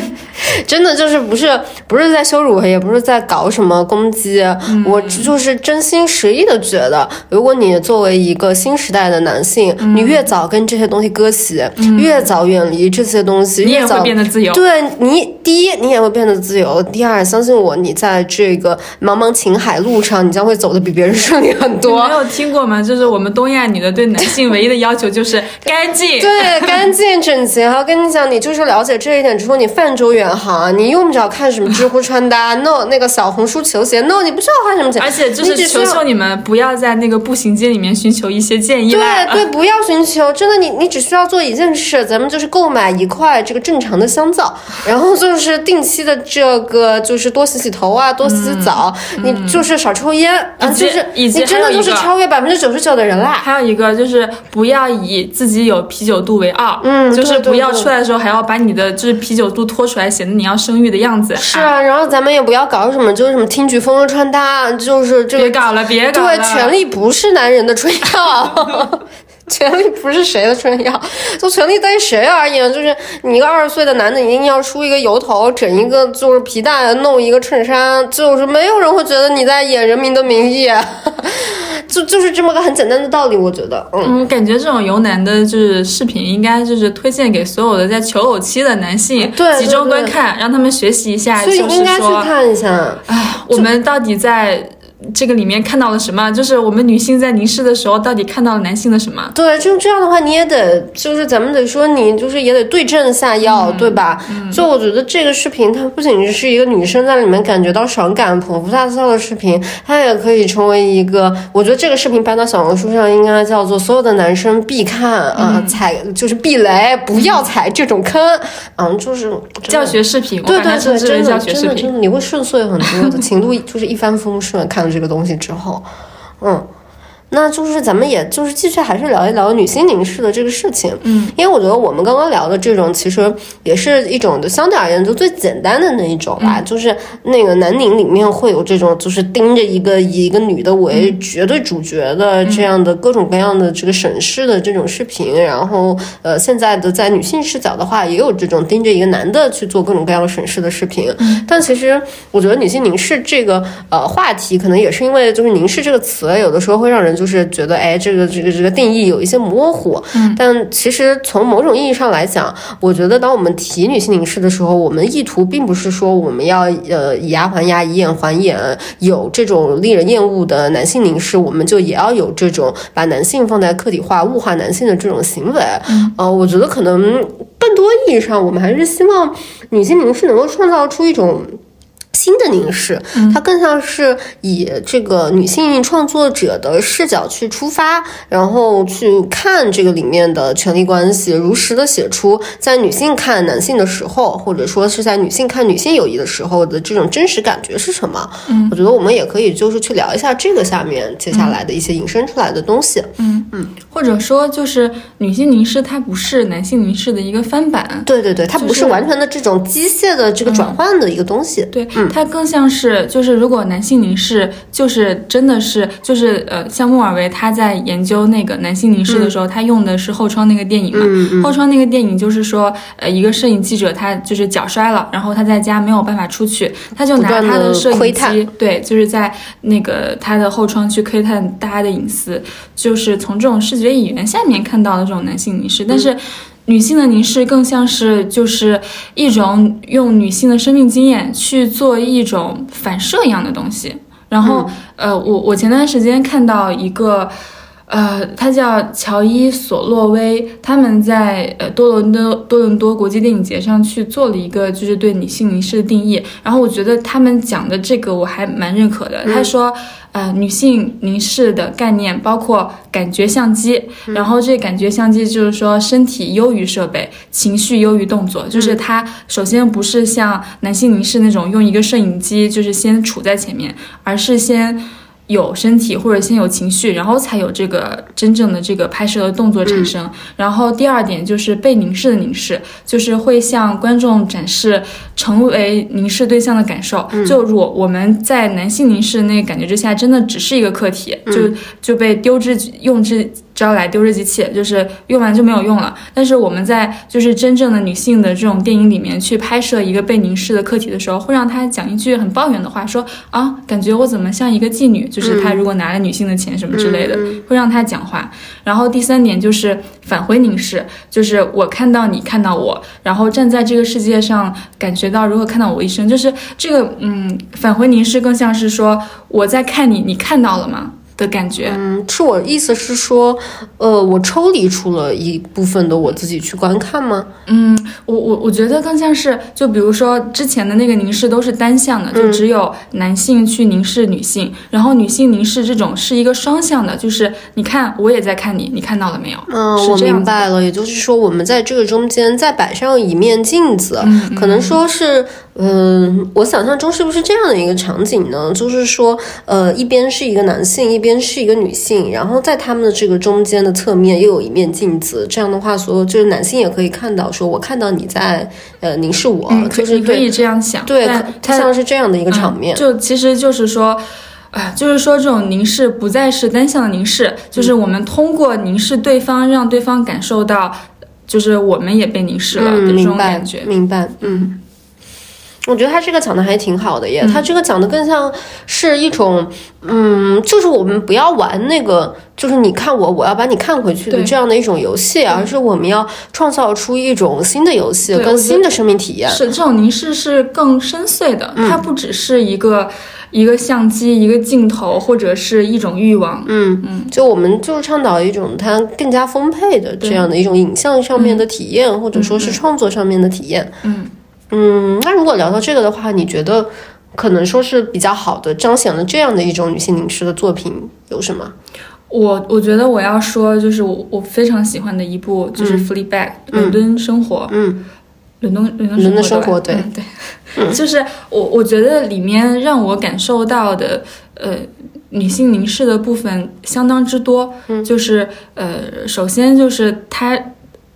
C: 真的就是不是不是在羞辱，也不是在搞什么攻击，我就是真心实意的觉得，如果你作为一个新时代的男性，你越早跟这些东西割席，越早远离这些东西，
B: 你也会
C: 越早
B: 变得自由。
C: 对你，第一你也会变得自由，第二相信我，你在这个茫茫情海路上，你将会走的比别人顺利很
B: 你
C: 多
B: 没。有听过吗？就是我们东亚女的对男性唯一的要求就是 干净。
C: 对，干净整洁。还要跟你讲，你就是了解这一点之后，你泛舟远航啊，你用不着看什么知乎穿搭，no，那个小红书球鞋，no，你不需要花什么钱，
B: 而且就是求求你们不要在那个步行街里面寻求一些建议
C: 对。对，不要寻求，真的你你只需要做一件事，咱们就是购买一块这个正常的香皂，然后就是定期的这个就是多洗洗头啊，多洗洗澡，你就是少抽烟啊，就是你真的就是超越百分之九十九的人啦。
B: 还有一个就是不要以自己有啤酒肚为傲，
C: 嗯
B: 就是不要出来的时候还要把你的就是啤酒肚拖出来，显得你要生育的样子。
C: 是啊，然后咱们也不要搞什么，就是什么听取风的穿搭，就是这个
B: 别搞了，别搞了。
C: 对，权力不是男人的春药。权力不是谁的春药，就权力对谁而言，就是你一个二十岁的男的，你硬要梳一个油头，整一个就是皮带，弄一个衬衫，就是没有人会觉得你在演《人民的名义》，就就是这么个很简单的道理，我觉得，嗯。
B: 嗯，感觉这种由男的就是视频，应该就是推荐给所有的在求偶期的男性
C: 对对
B: 集中观看，让他们学习一下，
C: 所以
B: 就是
C: 应该去
B: 说，
C: 看一下，
B: 哎，我们到底在这个里面看到了什么？就是我们女性在凝视的时候，到底看到了男性的什么？
C: 对，就这样的话，你也得就是咱们得说，你就是也得对症下药，对吧？就我觉得这个视频，它不仅是一个女生在里面感觉到爽感、捧腹大笑的视频，它也可以成为一个，我觉得这个视频搬到小红书上，应该叫做所有的男生必看啊、踩就是避雷，不要踩这种坑，嗯，就是
B: 教。学视频，我
C: 对对对，真的。真的真的，你会顺遂很多的，情路就是一帆风顺。看 了这个东西之后，嗯，那就是咱们也就是继续还是聊一聊女性凝视的这个事情，
B: 嗯，
C: 因为我觉得我们刚刚聊的这种其实也是一种的相对而言就最简单的那一种吧，就是那个男凝里面会有这种就是盯着一个以一个女的为绝对主角的这样的各种各样的这个审视的这种视频，然后呃现在的在女性视角的话也有这种盯着一个男的去做各种各样的审视的视频，但其实我觉得女性凝视这个呃话题可能也是因为就是凝视这个词有的时候会让人就是觉得哎这个这个这个定义有一些模糊，嗯，但其实从某种意义上来讲，我觉得当我们提女性凝视的时候，我们意图并不是说我们要呃以牙还牙以眼还眼，有这种令人厌恶的男性凝视，我们就也要有这种把男性放在客体化、物化男性的这种行为。嗯，呃，我觉得可能更多意义上，我们还是希望女性凝视能够创造出一种。新的凝视，它更像是以这个女性创作者的视角去出发，然后去看这个里面的权力关系，如实的写出在女性看男性的时候，或者说是在女性看女性友谊的时候的这种真实感觉是什么？嗯，我觉得我们也可以就是去聊一下这个下面接下来的一些引申出来的东西。
B: 嗯嗯或者说，就是女性凝视，它不是男性凝视的一个翻版。
C: 对对对，它不是完全的这种机械的这个转换的一个东西。
B: 对，它更像是就是，如果男性凝视就是真的是就是呃，像莫尔维他在研究那个男性凝视的时候，他用的是后窗那个电影嘛。后窗那个电影就是说，呃，一个摄影记者他就是脚摔了，然后他在家没有办法出去，他就拿他的摄影机，对，就是在那个他的后窗去窥探大家的隐私，就是从这种视觉语言下面看到的这种男性凝视，但是。女性的凝视更像是就是一种用女性的生命经验去做一种反射一样的东西。然后，呃，我我前段时间看到一个。呃，他叫乔伊索洛威，他们在呃多伦多多伦多国际电影节上去做了一个就是对女性凝视的定义，然后我觉得他们讲的这个我还蛮认可的。他说，呃，女性凝视的概念包括感觉相机，然后这感觉相机就是说身体优于设备，情绪优于动作，就是它首先不是像男性凝视那种用一个摄影机就是先处在前面，而是先。有身体或者先有情绪，然后才有这个真正的这个拍摄的动作产生。然后第二点就是被凝视的凝视，就是会向观众展示成为凝视对象的感受。就我我们在男性凝视那个感觉之下，真的只是一个客体，就就被丢之用之。招来丢日记器，就是用完就没有用了。但是我们在就是真正的女性的这种电影里面去拍摄一个被凝视的课题的时候，会让她讲一句很抱怨的话，说啊，感觉我怎么像一个妓女？就是她如果拿了女性的钱什么之类的，会让她讲话。然后第三点就是返回凝视，就是我看到你看到我，然后站在这个世界上感觉到如何看到我一生，就是这个嗯，返回凝视更像是说我在看你，你看到了吗？的感觉，
C: 嗯，是我意思是说，呃，我抽离出了一部分的我自己去观看吗？
B: 嗯，我我我觉得更像是，就比如说之前的那个凝视都是单向的，就只有男性去凝视女性，然后女性凝视这种是一个双向的，就是你看我也在看你，你看到了没有？
C: 嗯，我明白了，也就是说我们在这个中间再摆上一面镜子，可能说是。嗯，我想象中是不是这样的一个场景呢？就是说，呃，一边是一个男性，一边是一个女性，然后在他们的这个中间的侧面又有一面镜子。这样的话，所有就是男性也可以看到，说我看到你在呃凝视我，就是
B: 可以这样想，
C: 对，它像是这样的一个场面。
B: 就其实就是说，啊，就是说这种凝视不再是单向的凝视，就是我们通过凝视对方，让对方感受到，就是我们也被凝视了的这种感觉。
C: 明白，嗯。我觉得他这个讲的还挺好的耶，他这个讲的更像是一种，嗯，就是我们不要玩那个，就是你看我，我要把你看回去的这样的一种游戏，而是我们要创造出一种新的游戏，跟新的生命体验。
B: 是这种凝视是更深邃的，它不只是一个一个相机、一个镜头或者是一种欲望。
C: 嗯嗯，就我们就是倡导一种它更加丰沛的这样的一种影像上面的体验，或者说是创作上面的体验。
B: 嗯。
C: 嗯，那如果聊到这个的话，你觉得可能说是比较好的彰显了这样的一种女性凝视的作品有什么？
B: 我我觉得我要说就是我我非常喜欢的一部就是《Fleabag》伦敦生活，
C: 嗯，
B: 伦敦伦
C: 敦伦敦
B: 生
C: 活，对。
B: 对，就是我我觉得里面让我感受到的呃女性凝视的部分相当之多，就是呃首先就是她。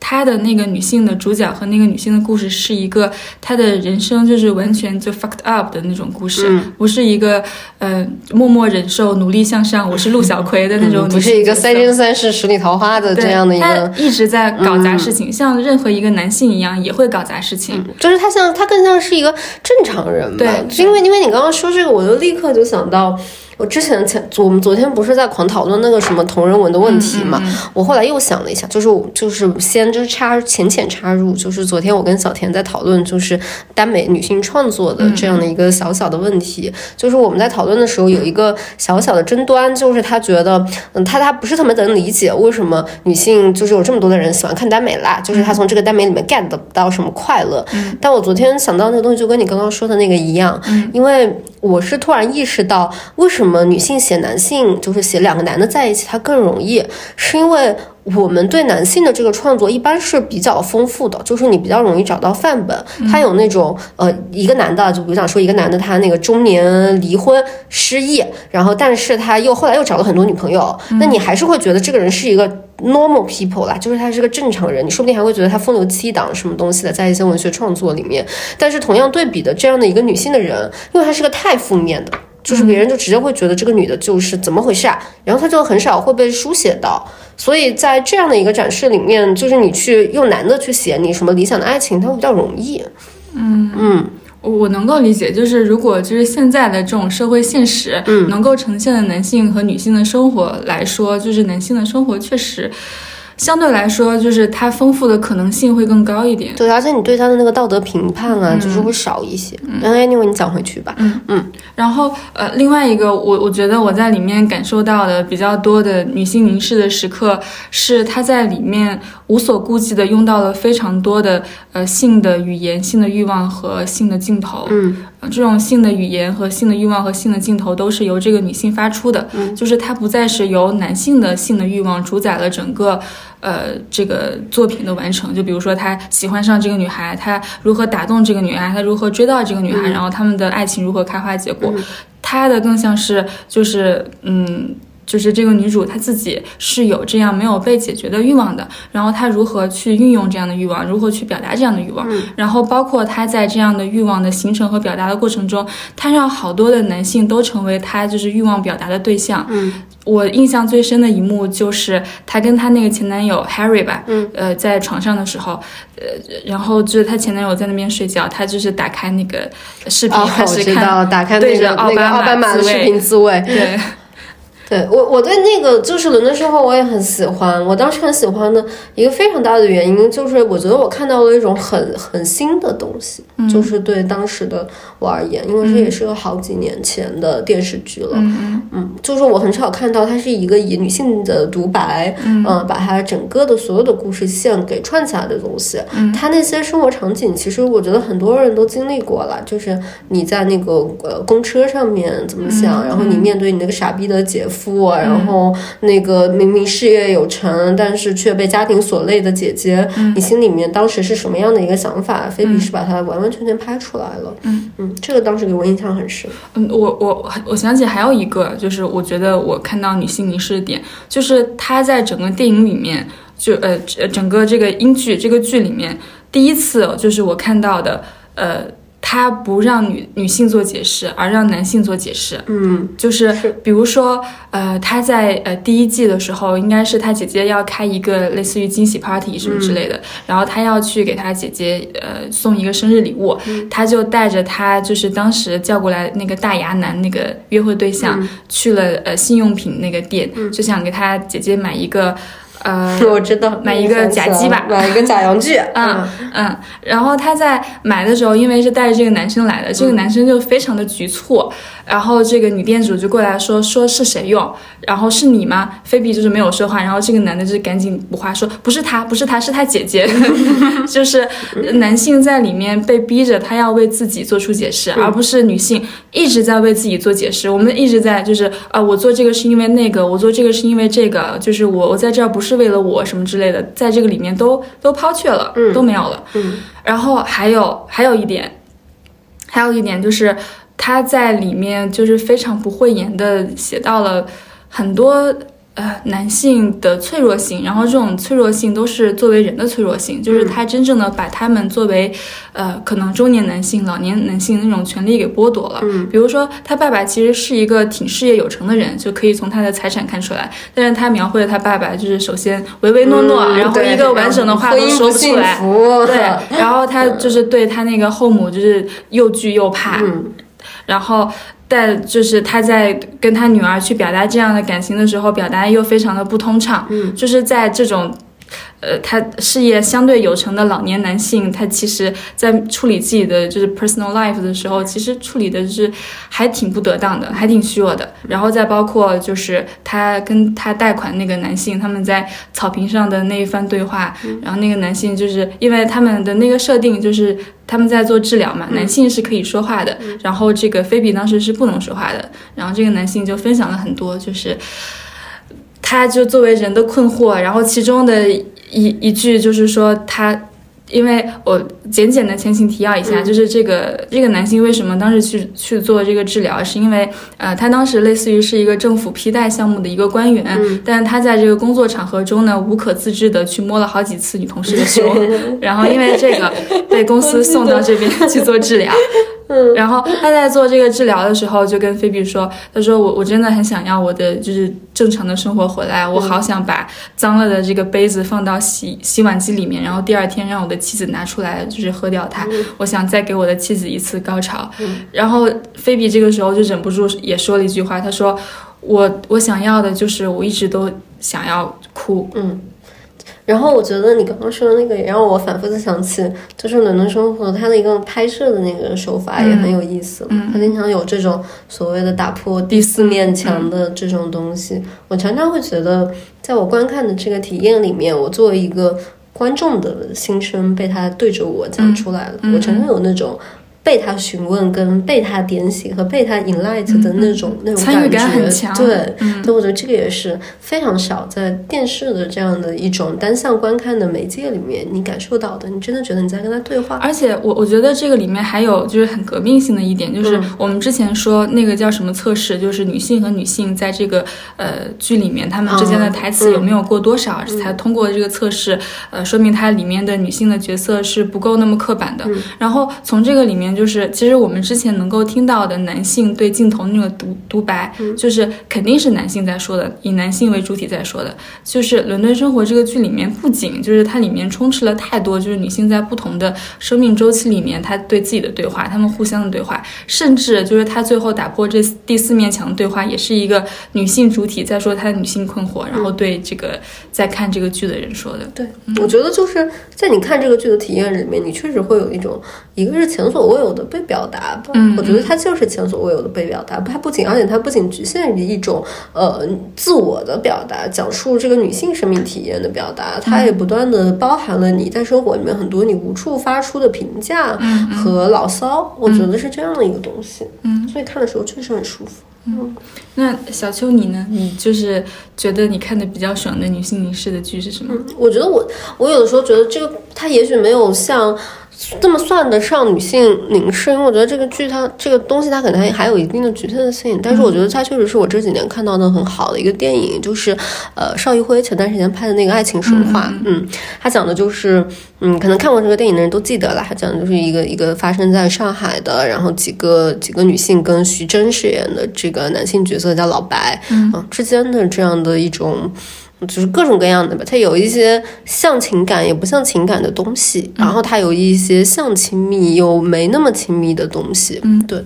B: 她的那个女性的主角和那个女性的故事是一个她的人生就是完全就 fucked up 的那种故事，不是一个呃默默忍受、努力向上，我是陆小葵的那种，
C: 不是一个三生三世十里桃花的这样的一个，
B: 一直在搞砸事情，像任何一个男性一样也会搞砸事情，
C: 就是他像他更像是一个正常人，
B: 对，
C: 因为因为你刚刚说这个，我就立刻就想到。我之前前我们昨天不是在狂讨论那个什么同人文的问题嘛？我后来又想了一下，就是就是先就是插浅浅插入，就是昨天我跟小田在讨论，就是耽美女性创作的这样的一个小小的问题。就是我们在讨论的时候有一个小小的争端，就是他觉得，嗯，他他不是特别能理解为什么女性就是有这么多的人喜欢看耽美啦，就是他从这个耽美里面 get 不到什么快乐。但我昨天想到那个东西，就跟你刚刚说的那个一样，因为我是突然意识到为什么。女性写男性就是写两个男的在一起，它更容易，是因为我们对男性的这个创作一般是比较丰富的，就是你比较容易找到范本。他有那种呃，一个男的，就比如讲说一个男的，他那个中年离婚失忆，然后但是他又后来又找了很多女朋友，那你还是会觉得这个人是一个 normal people 啦，就是他是个正常人，你说不定还会觉得他风流倜傥什么东西的，在一些文学创作里面。但是同样对比的这样的一个女性的人，因为她是个太负面的。就是别人就直接会觉得这个女的就是怎么回事啊，然后她就很少会被书写到，所以在这样的一个展示里面，就是你去用男的去写你什么理想的爱情，它会比较容易。
B: 嗯嗯，我能够理解，就是如果就是现在的这种社会现实，嗯，能够呈现的男性和女性的生活来说，就是男性的生活确实。相对来说，就是它丰富的可能性会更高一点。
C: 对，而且你对他的那个道德评判啊，就是会少一些。嗯，Anyway，你讲回去吧。
B: 嗯嗯。然后呃，另外一个，我我觉得我在里面感受到的比较多的女性凝视的时刻，是她在里面无所顾忌的用到了非常多的呃性的语言、性的欲望和性的镜头。
C: 嗯。
B: 这种性的语言和性的欲望和性的镜头都是由这个女性发出的，就是它不再是由男性的性的欲望主宰了整个，呃，这个作品的完成。就比如说他喜欢上这个女孩，他如何打动这个女孩，他如何追到这个女孩，然后他们的爱情如何开花结果，他的更像是就是嗯。就是这个女主她自己是有这样没有被解决的欲望的，然后她如何去运用这样的欲望，如何去表达这样的欲望，然后包括她在这样的欲望的形成和表达的过程中，她让好多的男性都成为她就是欲望表达的对象。
C: 嗯，
B: 我印象最深的一幕就是她跟她那个前男友 Harry 吧，
C: 嗯，
B: 呃，在床上的时候，呃，然后就是她前男友在那边睡觉，她就是打开那个视频
C: 哦，我
B: 开始看，
C: 知道，打开那
B: 对
C: 个
B: 奥巴马
C: 的视频自慰，
B: 对。
C: 对我，我对那个就是伦的生活，我也很喜欢。我当时很喜欢的一个非常大的原因，就是我觉得我看到了一种很很新的东西，就是对当时的我而言，因为这也是个好几年前的电视剧了。
B: 嗯
C: 嗯，就是我很少看到它是一个以女性的独白，
B: 嗯
C: 呃把它整个的所有的故事线给串起来的东西。
B: 嗯
C: 它那些生活场景，其实我觉得很多人都经历过了，就是你在那个呃公车上面怎么想，
B: 嗯
C: 然后你面对你那个傻逼的姐夫，啊然后那个明明事业有成，但是却被家庭所累的姐姐，
B: 嗯
C: 你心里面当时是什么样的一个想法？菲比是把它完完全全拍出来了。
B: 嗯
C: 嗯，这个当时给我印象很深。
B: 嗯，我我我想起还有一个，就是我觉得我看到女性凝视的点，就是她在整个电影里面，就呃呃整个这个英剧这个剧里面，第一次就是我看到的，呃，她不让女女性做解释，而让男性做解释。
C: 嗯
B: 就是
C: 是
B: 比如说，呃，他在呃第一季的时候，应该是他姐姐要开一个类似于惊喜 party 什么之类的，然后他要去给他姐姐呃送一个生日礼物，他就带着他就是当时叫过来那个大牙男那个约会对象、去了呃信用品那个店，就想给他姐姐买一个呃
C: 我知道，
B: 买一个假鸡吧
C: 买一个假洋具。
B: 嗯嗯，然后他在买的时候，因为是带着这个男生来的，这个男生就非常的局促，然后这个女店主就过来说说是谁用，然后是你吗？菲比就是没有说话，然后这个男的就赶紧补话说不是他，不是他，是他姐姐，就是男性在里面被逼着他要为自己做出解释，而不是女性一直在为自己做解释。我们一直在就是啊、我做这个是因为那个，我做这个是因为这个，就是我我在这儿不是为了我什么之类的，在这个里面都都抛却了，都没有了。
C: 嗯
B: 然后还有还有一点，还有一点就是他在里面就是非常不讳言的写到了很多。呃，男性的脆弱性，然后这种脆弱性都是作为人的脆弱性，就是他真正的把他们作为，呃，可能中年男性、老年男性那种权利给剥夺了。
C: 嗯
B: 比如说，他爸爸其实是一个挺事业有成的人，就可以从他的财产看出来。但是他描绘的他爸爸就是首先唯唯诺诺，
C: 嗯
B: 然后一个完整的话都说不出来。对，然后他就是对他那个后母就是又惧又怕，
C: 嗯
B: 然后但就是他在跟他女儿去表达这样的感情的时候，表达又非常的不通畅，
C: 嗯，
B: 就是在这种。呃，他事业相对有成的老年男性，他其实在处理自己的就是 personal life 的时候，其实处理的是还挺不得当的，还挺虚弱的。然后再包括就是他跟他贷款那个男性，他们在草坪上的那一番对话，然后那个男性就是因为他们的那个设定就是他们在做治疗嘛，男性是可以说话的，然后这个菲比当时是不能说话的，然后这个男性就分享了很多，就是他就作为人的困惑，然后其中的一一句就是说他。因为我简简的前情提要一下，就是这个这个男性为什么当时去去做这个治疗，是因为呃，他当时类似于是一个政府批贷项目的一个官员，但是他在这个工作场合中呢，无可自制的去摸了好几次女同事的胸，然后因为这个被公司送到这边去做治疗。然后他在做这个治疗的时候，就跟菲比说：“他说我我真的很想要我的就是正常的生活回来，我好想把脏了的这个杯子放到洗洗碗机里面，然后第二天让我的妻子拿出来就是喝掉它，我想再给我的妻子一次高潮。然后菲比这个时候就忍不住也说了一句话，他说：“我我想要的就是我一直都想要哭。”
C: 嗯。然后我觉得你刚刚说的那个也让我反复的想起，就是《伦敦生活》它的一个拍摄的那个手法也很有意思。
B: 嗯
C: 它经常有这种所谓的打破第四面墙的这种东西。我常常会觉得，在我观看的这个体验里面，我作为一个观众的心声被他对着我讲出来了。我常常有那种。被他询问、跟被他点醒和被他 enlight 的那种、那种
B: 参与
C: 感觉，
B: 感很强
C: 对，
B: 嗯
C: 所以我觉得这个也是非常少在电视的这样的一种单向观看的媒介里面你感受到的，你真的觉得你在跟他对话。
B: 而且我我觉得这个里面还有就是很革命性的一点，就是我们之前说那个叫什么测试，就是女性和女性在这个呃剧里面他们之间的台词有没有过多少，才通过这个测试，呃，说明它里面的女性的角色是不够那么刻板的。然后从这个里面，就是其实我们之前能够听到的男性对镜头那个独独白，就是肯定是男性在说的，以男性为主体在说的。就是《伦敦生活》这个剧里面，不仅就是它里面充斥了太多，就是女性在不同的生命周期里面，她对自己的对话，她们互相的对话，甚至就是她最后打破这第四面墙的对话，也是一个女性主体在说她的女性困惑，然后对这个在看这个剧的人说的。
C: 对，我觉得就是在你看这个剧的体验里面，你确实会有一种，一个是前所未有的被表达吧。
B: 嗯
C: 我觉得它就是前所未有的被表达，它不仅，而且它不仅局限于一种呃自我的表达，讲述这个女性生命体验的表达，它也不断的包含了你在生活里面很多你无处发出的评价和牢骚。我觉得是这样的一个东西。
B: 嗯，
C: 所以看的时候确实很舒服。嗯，
B: 那小秋你呢？你就是觉得你看的比较爽的女性凝视的剧是什么？
C: 我觉得我我有的时候觉得这个它也许没有像。这么算得上女性凝视，因为我觉得这个剧它这个东西它可能还还有一定的局限性，但是我觉得它确实是我这几年看到的很好的一个电影，就是呃邵艺辉前段时间拍的那个《爱情神话》，嗯，他讲的就是嗯，可能看过这个电影的人都记得了，他讲的就是一个一个发生在上海的，然后几个几个女性跟徐峥饰演的这个男性角色叫老白，嗯，之间的这样的一种。就是各种各样的吧，它有一些像情感也不像情感的东西，然后它有一些像亲密又没那么亲密的东西。
B: 嗯，
C: 对，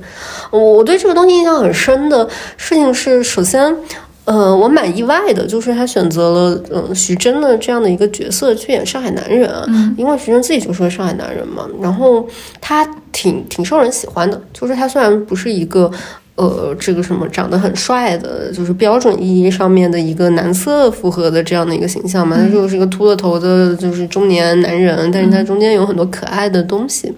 C: 我我对这个东西印象很深的事情是，首先，呃，我蛮意外的，就是他选择了嗯徐峥的这样的一个角色去演上海男人，
B: 嗯，
C: 因为徐峥自己就是个上海男人嘛，然后他挺挺受人喜欢的，就是他虽然不是一个。呃，这个什么长得很帅的，就是标准意义上面的一个男色符合的这样的一个形象嘛，他就是一个秃了头的，就是中年男人，但是他中间有很多可爱的东西。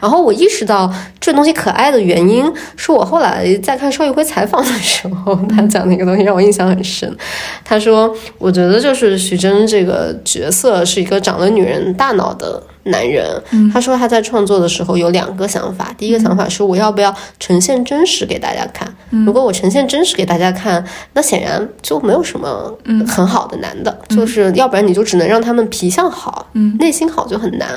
C: 然后我意识到这东西可爱的原因，是我后来在看邵艺辉采访的时候，他讲的一个东西让我印象很深。他说：“我觉得就是徐峥这个角色是一个长了女人大脑的。”男人，他说他在创作的时候有两个想法，第一个想法是我要不要呈现真实给大家看，如果我呈现真实给大家看，那显然就没有什么很好的男的，就是要不然你就只能让他们皮相好，内心好就很难。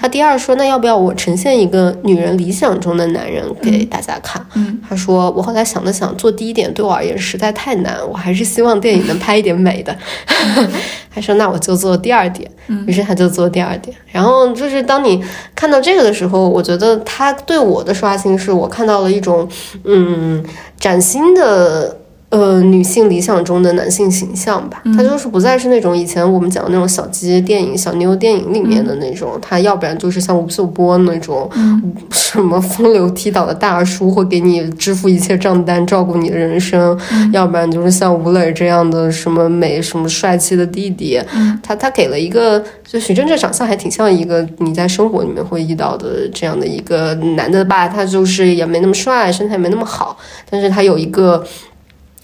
C: 他第二说，那要不要我呈现一个女人理想中的男人给大家看？他说我后来想了想，做第一点对我而言实在太难，我还是希望电影能拍一点美的。他说那我就做第二点，于是他就做第二点，然后。就是当你看到这个的时候，我觉得他对我的刷新是我看到了一种嗯崭新的呃女性理想中的男性形象吧。他就是不再是那种以前我们讲的那种小鸡电影、小妞电影里面的那种，他要不然就是像吴秀波那种 什么风流倜傥的大叔，会给你支付一切账单，照顾你的人生；要不然就是像吴磊这样的什么美、什么帅气的弟弟。他他给了一个。就徐峥这长相还挺像一个你在生活里面会遇到的这样的一个男的吧，他就是也没那么帅，身材没那么好，但是他有一个。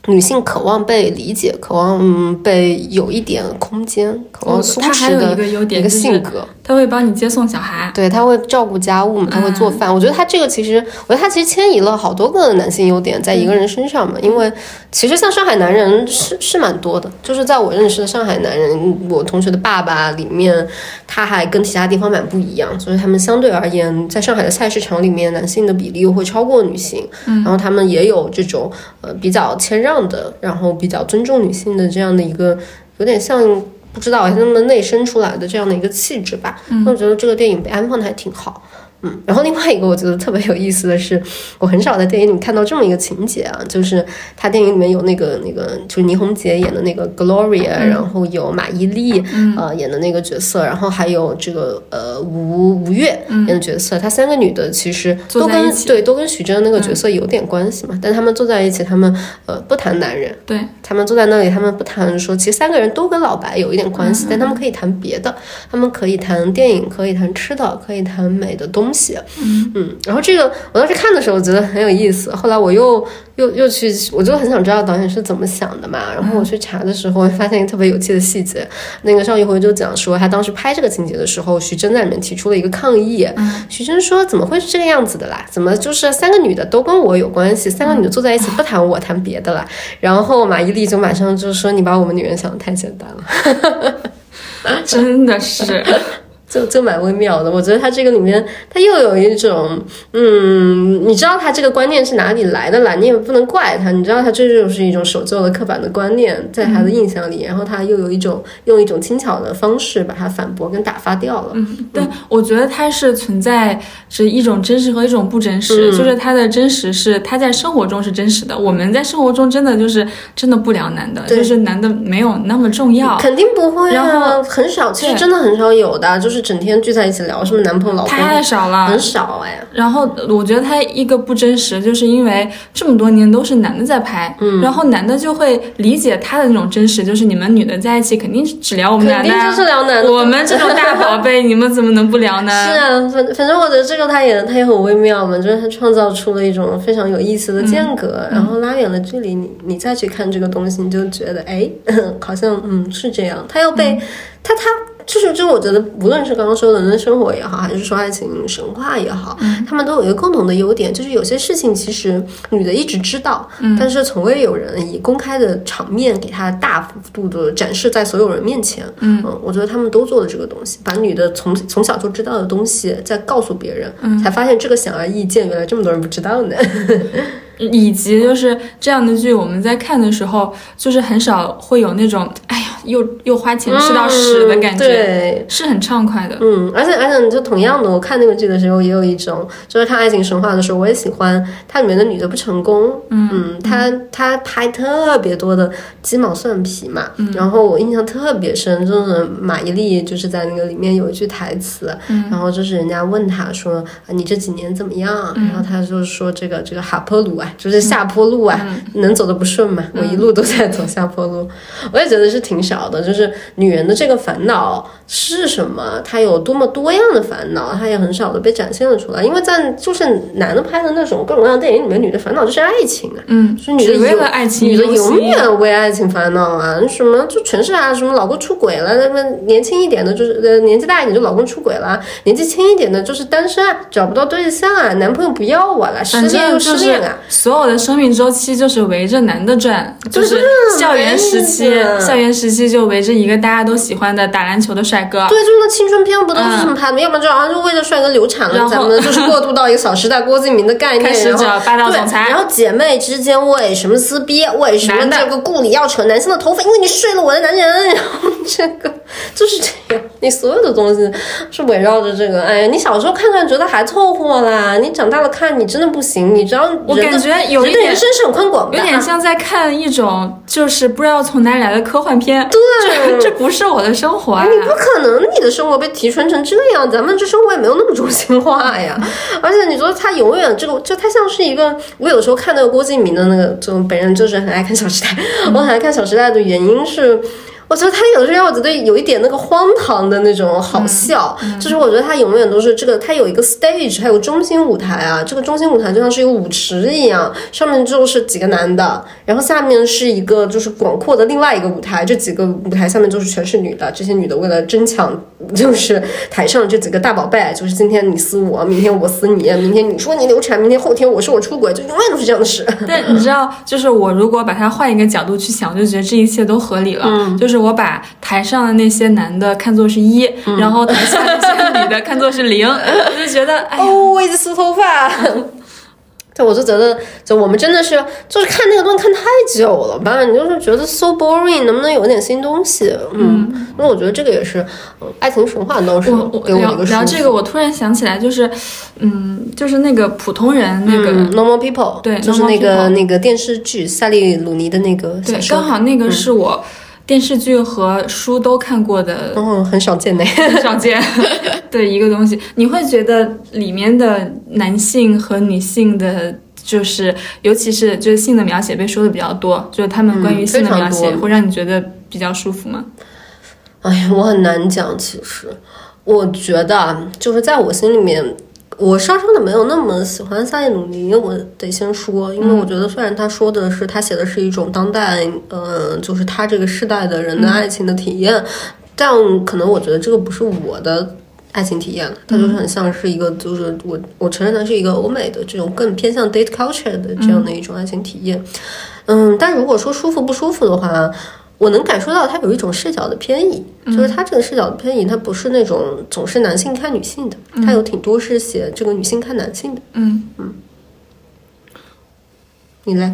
C: 女性渴望被理解，渴望被有一点空间，渴望松弛的
B: 一
C: 个性格。
B: 他会帮你接送小孩，
C: 对他会照顾家务嘛，他会做饭。我觉得他这个其实，我觉得他其实迁移了好多个男性优点在一个人身上嘛。因为其实像上海男人是是蛮多的，就是在我认识的上海男人，我同学的爸爸里面，他还跟其他地方蛮不一样，所以他们相对而言，在上海的菜市场里面，男性的比例又会超过女性。然后他们也有这种呃比较谦让。的，然后比较尊重女性的这样的一个，有点像不知道那么内生出来的这样的一个气质吧。那我觉得这个电影被安放的还挺好。嗯，然后另外一个我觉得特别有意思的是，我很少在电影里看到这么一个情节啊，就是他电影里面有那个那个就是倪虹洁演的那个 Gloria，然后有马伊琍呃演的那个角色，然后还有这个呃吴吴越演的角色，他三个女的其实都跟对都跟徐峥那个角色有点关系嘛，但他们坐在一起，他们呃不谈男人，
B: 对。
C: 他们坐在那里，他们不谈说，其实三个人都跟老白有一点关系，但他们可以谈别的，他们可以谈电影，可以谈吃的，可以谈美的东西。嗯然后这个我当时看的时候，我觉得很有意思。后来我又又又去，我就很想知道导演是怎么想的嘛。然后我去查的时候，发现一个特别有趣的细节。那个邵艺辉就讲说，他当时拍这个情节的时候，徐峥在里面提出了一个抗议。徐峥说：“怎么会是这个样子的啦？怎么就是三个女的都跟我有关系？三个女的坐在一起不谈我，谈别的啦？”然后马伊琍就马上就说：“你把我们女人想的太简单了。”
B: 真的是，
C: 就就蛮微妙的。我觉得他这个里面，他又有一种，嗯，你知道他这个观念是哪里来的啦，你也不能怪他。你知道他这就是一种守旧的刻板的观念，在他的印象里，然后他又有一种用一种轻巧的方式把它反驳跟打发掉了。
B: 嗯但我觉得它是存在是一种真实和一种不真实，就是它的真实是他在生活中是真实的，我们在生活中真的就是真的不聊男的，就是男的没有那么重要。
C: 肯定不会
B: 然
C: 啊，
B: 后
C: 很少，其实真的很少有的，就是整天聚在一起聊什么男朋友、老公，
B: 太少了，
C: 很少哎。
B: 然后我觉得他一个不真实，就是因为这么多年都是男的在拍，嗯，然后男的就会理解他的那种真实，就是你们女的在一起肯定是只聊我们
C: 肯定
B: 男的啊，
C: 就是聊男的
B: 我们这种大宝贝，你们怎么能不聊呢？
C: 是啊，反反正我觉得这个他也他也很微妙嘛，就是他创造出了一种非常有意思的间隔，然后拉远了距离，你你再去看这个东西，你就觉得哎，好像嗯是这样，他要被、他他。就是，就是我觉得，无论是刚刚说的人生活也好，还是说爱情神话也好，他们都有一个共同的优点，就是有些事情其实女的一直知道，但是从未有人以公开的场面给她大幅度的展示在所有人面前。嗯我觉得他们都做了这个东西，把女的从从小就知道的东西再告诉别人，才发现这个显而易见，原来这么多人不知道呢。
B: 以及就是这样的剧，我们在看的时候，就是很少会有那种哎呀，又又花钱吃到屎的感觉，
C: 嗯对，
B: 是很畅快的。
C: 嗯，而且而且，就同样的，我看那个剧的时候，也有一种，就是看《爱情神话》的时候，我也喜欢它里面的女的不成功。嗯，她她拍特别多的鸡毛蒜皮嘛，然后我印象特别深，就是马伊琍就是在那个里面有一句台词，然后就是人家问她说、啊你这几年怎么样？然后她就说这个这个哈坡路啊，就是下坡路啊，能走的不顺嘛，我一路都在走下坡路。我也觉得是挺少的，就是女人的这个烦恼是什么，她有多么多样的烦恼，她也很少的被展现了出来。因为在就是男的拍的那种各种各样的电影里面，女的烦恼就是爱情啊，
B: 嗯，
C: 是女的
B: 只为
C: 有
B: 了爱情
C: 女的永远为爱情烦恼啊，什么就全是啊，什么老公出轨了，那么年轻一点的就是呃年纪大一点就老公出轨了，年纪轻一点的就是单身啊，找不到对象啊，男朋友不要我了，失恋又失恋啊。
B: 所有的生命周期就是围着男的转，就是校园时期校园时期就围着一个大家都喜欢的打篮球的帅哥。
C: 对，就是那青春片不都是这么拍的吗？要不然就好像就为了帅哥流产了，咱们就是过渡到一个小时代郭敬明的概念，
B: 开始
C: 然后
B: 找霸道总裁
C: 然后姐妹之间为什么撕逼？为什么这个顾里要扯男生的头发？因为你睡了我的男人。然后这个 就是这样，你所有的东西是围绕着这个。哎呀，你小时候看看觉得还凑合啦，你长大了看你真的不行。你知道，
B: 我感觉有一点
C: 人生是很宽广的，
B: 有点像在看一种就是不知道从哪里来的科幻片。
C: 对
B: 这这不是我的生活啊！
C: 你不可能，你的生活被提纯成这样，咱们这生活也没有那么中心化呀。而且你说他永远这个，就他像是一个，我有时候看那个郭敬明的那个，就本人就是很爱看《小时代》，我很爱看《小时代》的原因是。我觉得他有的时候让我觉得有一点那个荒唐的那种好笑，就是我觉得他永远都是这个，他有一个 stage，还有中心舞台啊，这个中心舞台就像是一个舞池一样，上面就是几个男的，然后下面是一个就是广阔的另外一个舞台，这几个舞台下面就是全是女的，这些女的为了争抢，就是台上这几个大宝贝，就是今天你撕我，明天我撕你，明天你说你流产，明天后天我说我出轨，就永远都是这样的事。
B: 但你知道，就是我如果把它换一个角度去想，就觉得这一切都合理了。就是我把台上的那些男的看作是一、然后台下那些女的看作是零，我就觉得，哎呀，
C: 哦，我一直梳头发。对，我就觉得，就我们真的是，就是看那个东西看太久了吧？你就是觉得 so boring，能不能有点新东西？嗯，因为我觉得这个也是，嗯爱情神话当时
B: 我我
C: 给我
B: 聊
C: 一个束缚
B: 聊这个，我突然想起来，就是，嗯，就是那个普通人那个。
C: 嗯 Normal People，
B: 对
C: 就是那个那个电视剧萨利鲁尼的那个小
B: 对，
C: 说，
B: 刚好那个是我电视剧和书都看过的
C: 嗯，很少见呢。
B: 很少见的一个东西。你会觉得里面的男性和女性的就是尤其是就是性的描写被说的比较多，就是他们关于
C: 嗯
B: 性的描写会让你觉得比较舒服吗？
C: 哎呀，我很难讲。其实，我觉得啊，就是在我心里面，我稍稍的没有那么喜欢萨耶努尼。我得先说，因为我觉得虽然他说的是他写的是一种当代，呃，就是他这个世代的人的爱情的体验，但可能我觉得这个不是我的。爱情体验，它就是很像是一个，就是我我承认它是一个欧美的这种更偏向 date culture 的这样的一种爱情体验。嗯，但如果说舒服不舒服的话，我能感受到他有一种视角的偏移，就是他这个视角的偏移，他不是那种总是男性看女性的，他有挺多是写这个女性看男性的。
B: 嗯
C: 你嘞？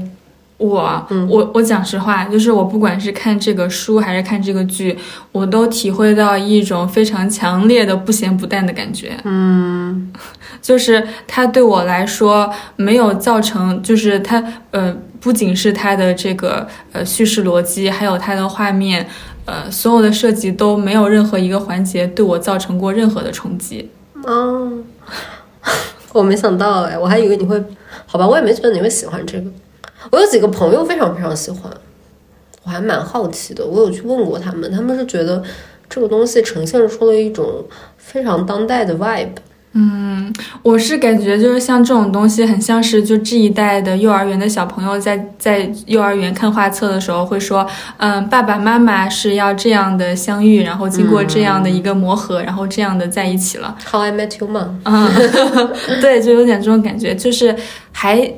B: 我、我我讲实话，就是我不管是看这个书还是看这个剧，我都体会到一种非常强烈的不咸不淡的感觉。嗯，就是它对我来说没有造成，就是它呃，不仅是它的这个呃叙事逻辑，还有它的画面，呃，所有的设计都没有任何一个环节对我造成过任何的冲击。
C: 哦，我没想到哎，我还以为你会，好吧，我也没觉得你会喜欢这个。我有几个朋友非常非常喜欢，我还蛮好奇的。我有去问过他们，他们是觉得这个东西呈现出了一种非常当代的 vibe。
B: 我是感觉就是像这种东西，很像是就这一代的幼儿园的小朋友在在幼儿园看画册的时候会说，嗯，爸爸妈妈是要这样的相遇，然后经过这样的一个磨合，然后这样的在一起了。
C: How I Met Your Mom，
B: 嗯，对，就有点这种感觉，就是还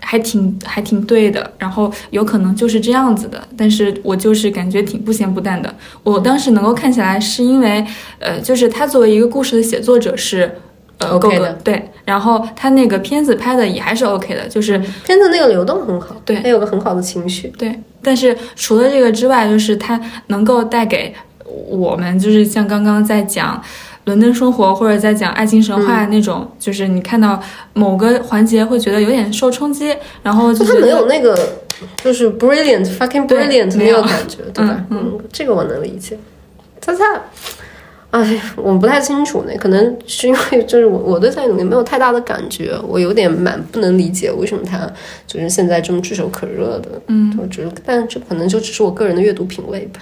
B: 还挺还挺对的，然后有可能就是这样子的，但是我就是感觉挺不咸不淡的。我当时能够看起来，是因为呃，就是他作为一个故事的写作者是。呃
C: OK 的
B: 对，然后他那个片子拍的也还是 OK 的，就是
C: 片子那个流动很好，
B: 对
C: 它有个很好的情绪。
B: 对，但是除了这个之外，就是它能够带给我们，就是像刚刚在讲伦敦生活或者在讲爱情神话那种，就是你看到某个环节会觉得有点受冲击，然后就
C: 就它没有那个就是 brilliant fucking brilliant
B: 没有
C: 那个感觉，对吧？嗯，这个我能理解。擦擦，哎，我不太清楚呢，可能是因为就是我我对蔡努林没有太大的感觉，我有点蛮不能理解为什么他就是现在这么炙手可热的，嗯，我觉得但这可能就只是我个人的阅读品味吧。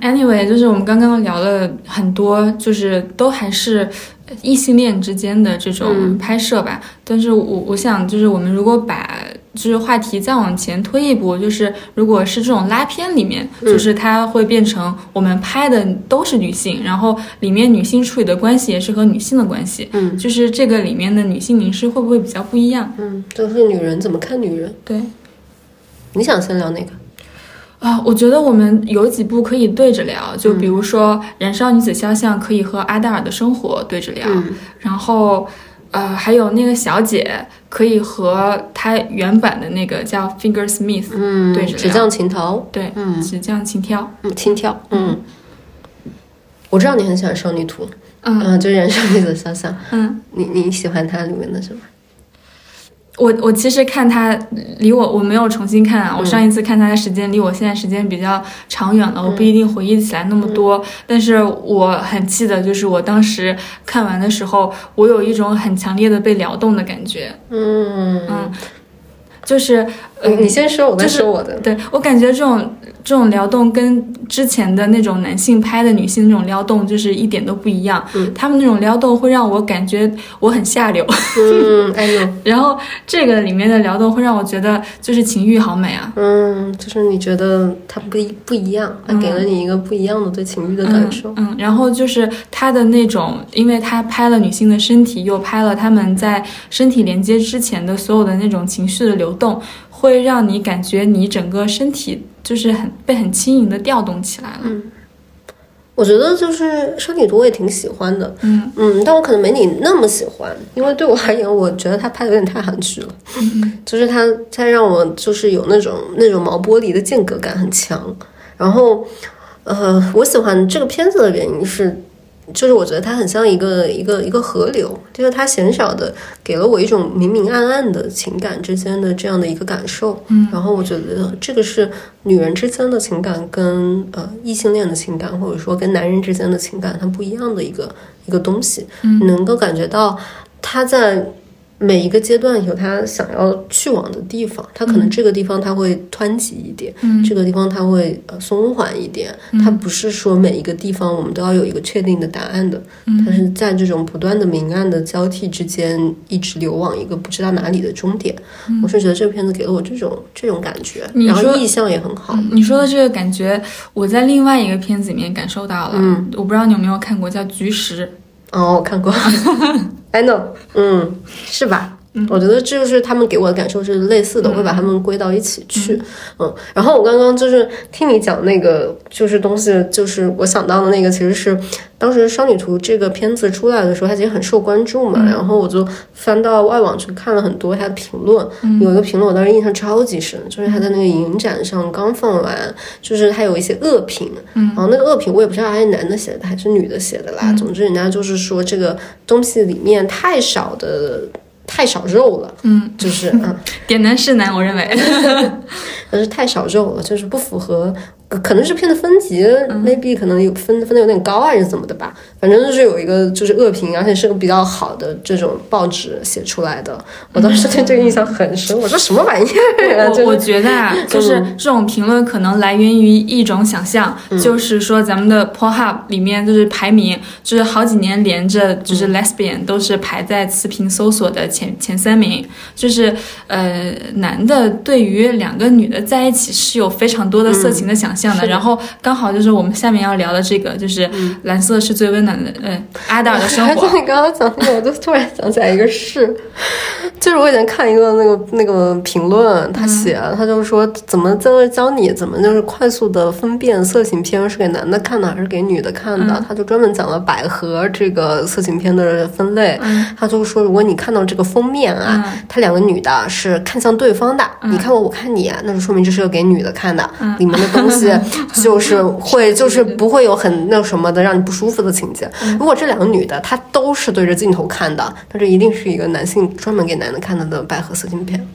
B: Anyway，就是我们刚刚聊了很多，就是都还是异性恋之间的这种拍摄吧。但是我我想，就是我们如果把就是话题再往前推一步，就是如果是这种拉片里面，就是它会变成我们拍的都是女性，然后里面女性处理的关系也是和女性的关系，
C: 嗯，
B: 就是这个里面的女性凝视会不会比较不一样？
C: 嗯，就是女人怎么看女人？
B: 对。
C: 你想先聊哪个？
B: 啊，我觉得我们有几部可以对着聊，就比如说《燃烧女子肖像》可以和阿黛尔的生活对着聊，然后呃，还有那个小姐可以和她原版的那个叫 Finger Smith，
C: 嗯
B: 对着聊
C: 纸匠情头，
B: 对，嗯，纸匠情挑，
C: 嗯，轻挑，嗯。我知道你很喜欢少女图，
B: 嗯。
C: 嗯，就是燃烧女子肖像，
B: 嗯，
C: 你你喜欢它里面的什么？
B: 我我其实看他离我我没有重新看啊，我上一次看他的时间离我现在时间比较长远了，我不一定回忆起来那么多，但是我很记得，就是我当时看完的时候，我有一种很强烈的被撩动的感觉，
C: 嗯。
B: 嗯，就是呃
C: 你你先说，我再
B: 就是
C: 说我的。
B: 对我感觉这种这种撩动跟之前的那种男性拍的女性那种撩动就是一点都不一样，
C: 嗯。
B: 他们那种撩动会让我感觉我很下流，
C: 嗯，哎呦，
B: 然后这个里面的撩动会让我觉得就是情欲好美啊，
C: 嗯，就是你觉得它不一不一样，它给了你一个不一样的对情欲的感受。
B: 嗯，然后就是他的那种，因为他拍了女性的身体，又拍了他们在身体连接之前的所有的那种情绪的流动，会让你感觉你整个身体就是很被很轻盈的调动起来了。
C: 我觉得就是少女图我也挺喜欢的，
B: 嗯
C: 嗯，但我可能没你那么喜欢，因为对我而言，我觉得他拍的有点太韩剧了，就是他他让我就是有那种那种毛玻璃的间隔感很强，然后呃，我喜欢这个片子的原因是。就是我觉得它很像一个一个一个河流，就是它鲜少的给了我一种明明暗暗的情感之间的这样的一个感受，嗯，然后我觉得这个是女人之间的情感跟呃异性恋的情感，或者说跟男人之间的情感它不一样的一个一个东西，嗯，能够感觉到他在每一个阶段有他想要去往的地方，他可能这个地方他会湍急一点，
B: 嗯
C: 这个地方他会呃松缓一点，他不是说每一个地方我们都要有一个确定的答案的，
B: 嗯
C: 它是在这种不断的明暗的交替之间，一直流往一个不知道哪里的终点。我是觉得这个片子给了我这种这种感觉，然后意象也很好。
B: 你说的这个感觉，我在另外一个片子里面感受到了。
C: 嗯，
B: 我不知道你有没有看过，叫《菊石》。
C: 哦，我看过 ，I know，嗯，是吧？我觉得这就是他们给我的感受是类似的，我会把他们归到一起去，嗯。然后我刚刚就是听你讲那个就是东西，就是我想到的那个，其实是当时《少女图》这个片子出来的时候，它其实很受关注嘛。然后我就翻到外网去看了很多它的评论，有一个评论我当时印象超级深，就是它在那个影展上刚放完，就是它有一些恶评，嗯然后那个恶评我也不知道他是男的写的还是女的写的啦。总之人家就是说这个东西里面太少的。太少肉了，嗯，就是嗯，
B: 点男是男，我认为。
C: 但是太少肉了，就是不符合，可可能是片的分级、m a y b e 可能有分分的有点高还是怎么的吧，反正就是有一个就是恶评，而且是个比较好的这种报纸写出来的，我当时对这个印象很深，我说什么玩意儿啊？
B: 我我觉得啊，就是这种评论可能来源于一种想象，就是说咱们的 Pornhub 里面就是排名，就是好几年连着，就是 lesbian 都是排在词频搜索的前前三名，就是呃男的对于两个女的在一起是有非常多的色情的想象的，然后刚好就是我们下面要聊的这个，就是蓝色是最温暖的，嗯，阿达尔的 生活。
C: 你刚刚讲那个，我就突然想起来一个事，就是我以前看一个那个那个评论，他写他就说怎么在那教你怎么就是快速的分辨色情片是给男的看的还是给女的看的，他就专门讲了百合这个色情片的分类，他就说如果你看到这个封面啊，他两个女的是看向对方的，你看我我看你，那就说明这是个给女的看的，里面的东西就是会就是不会有很那什么的让你不舒服的情节。如果这两个女的她都是对着镜头看的，那这一定是一个男性专门给男的看的的百合色情片。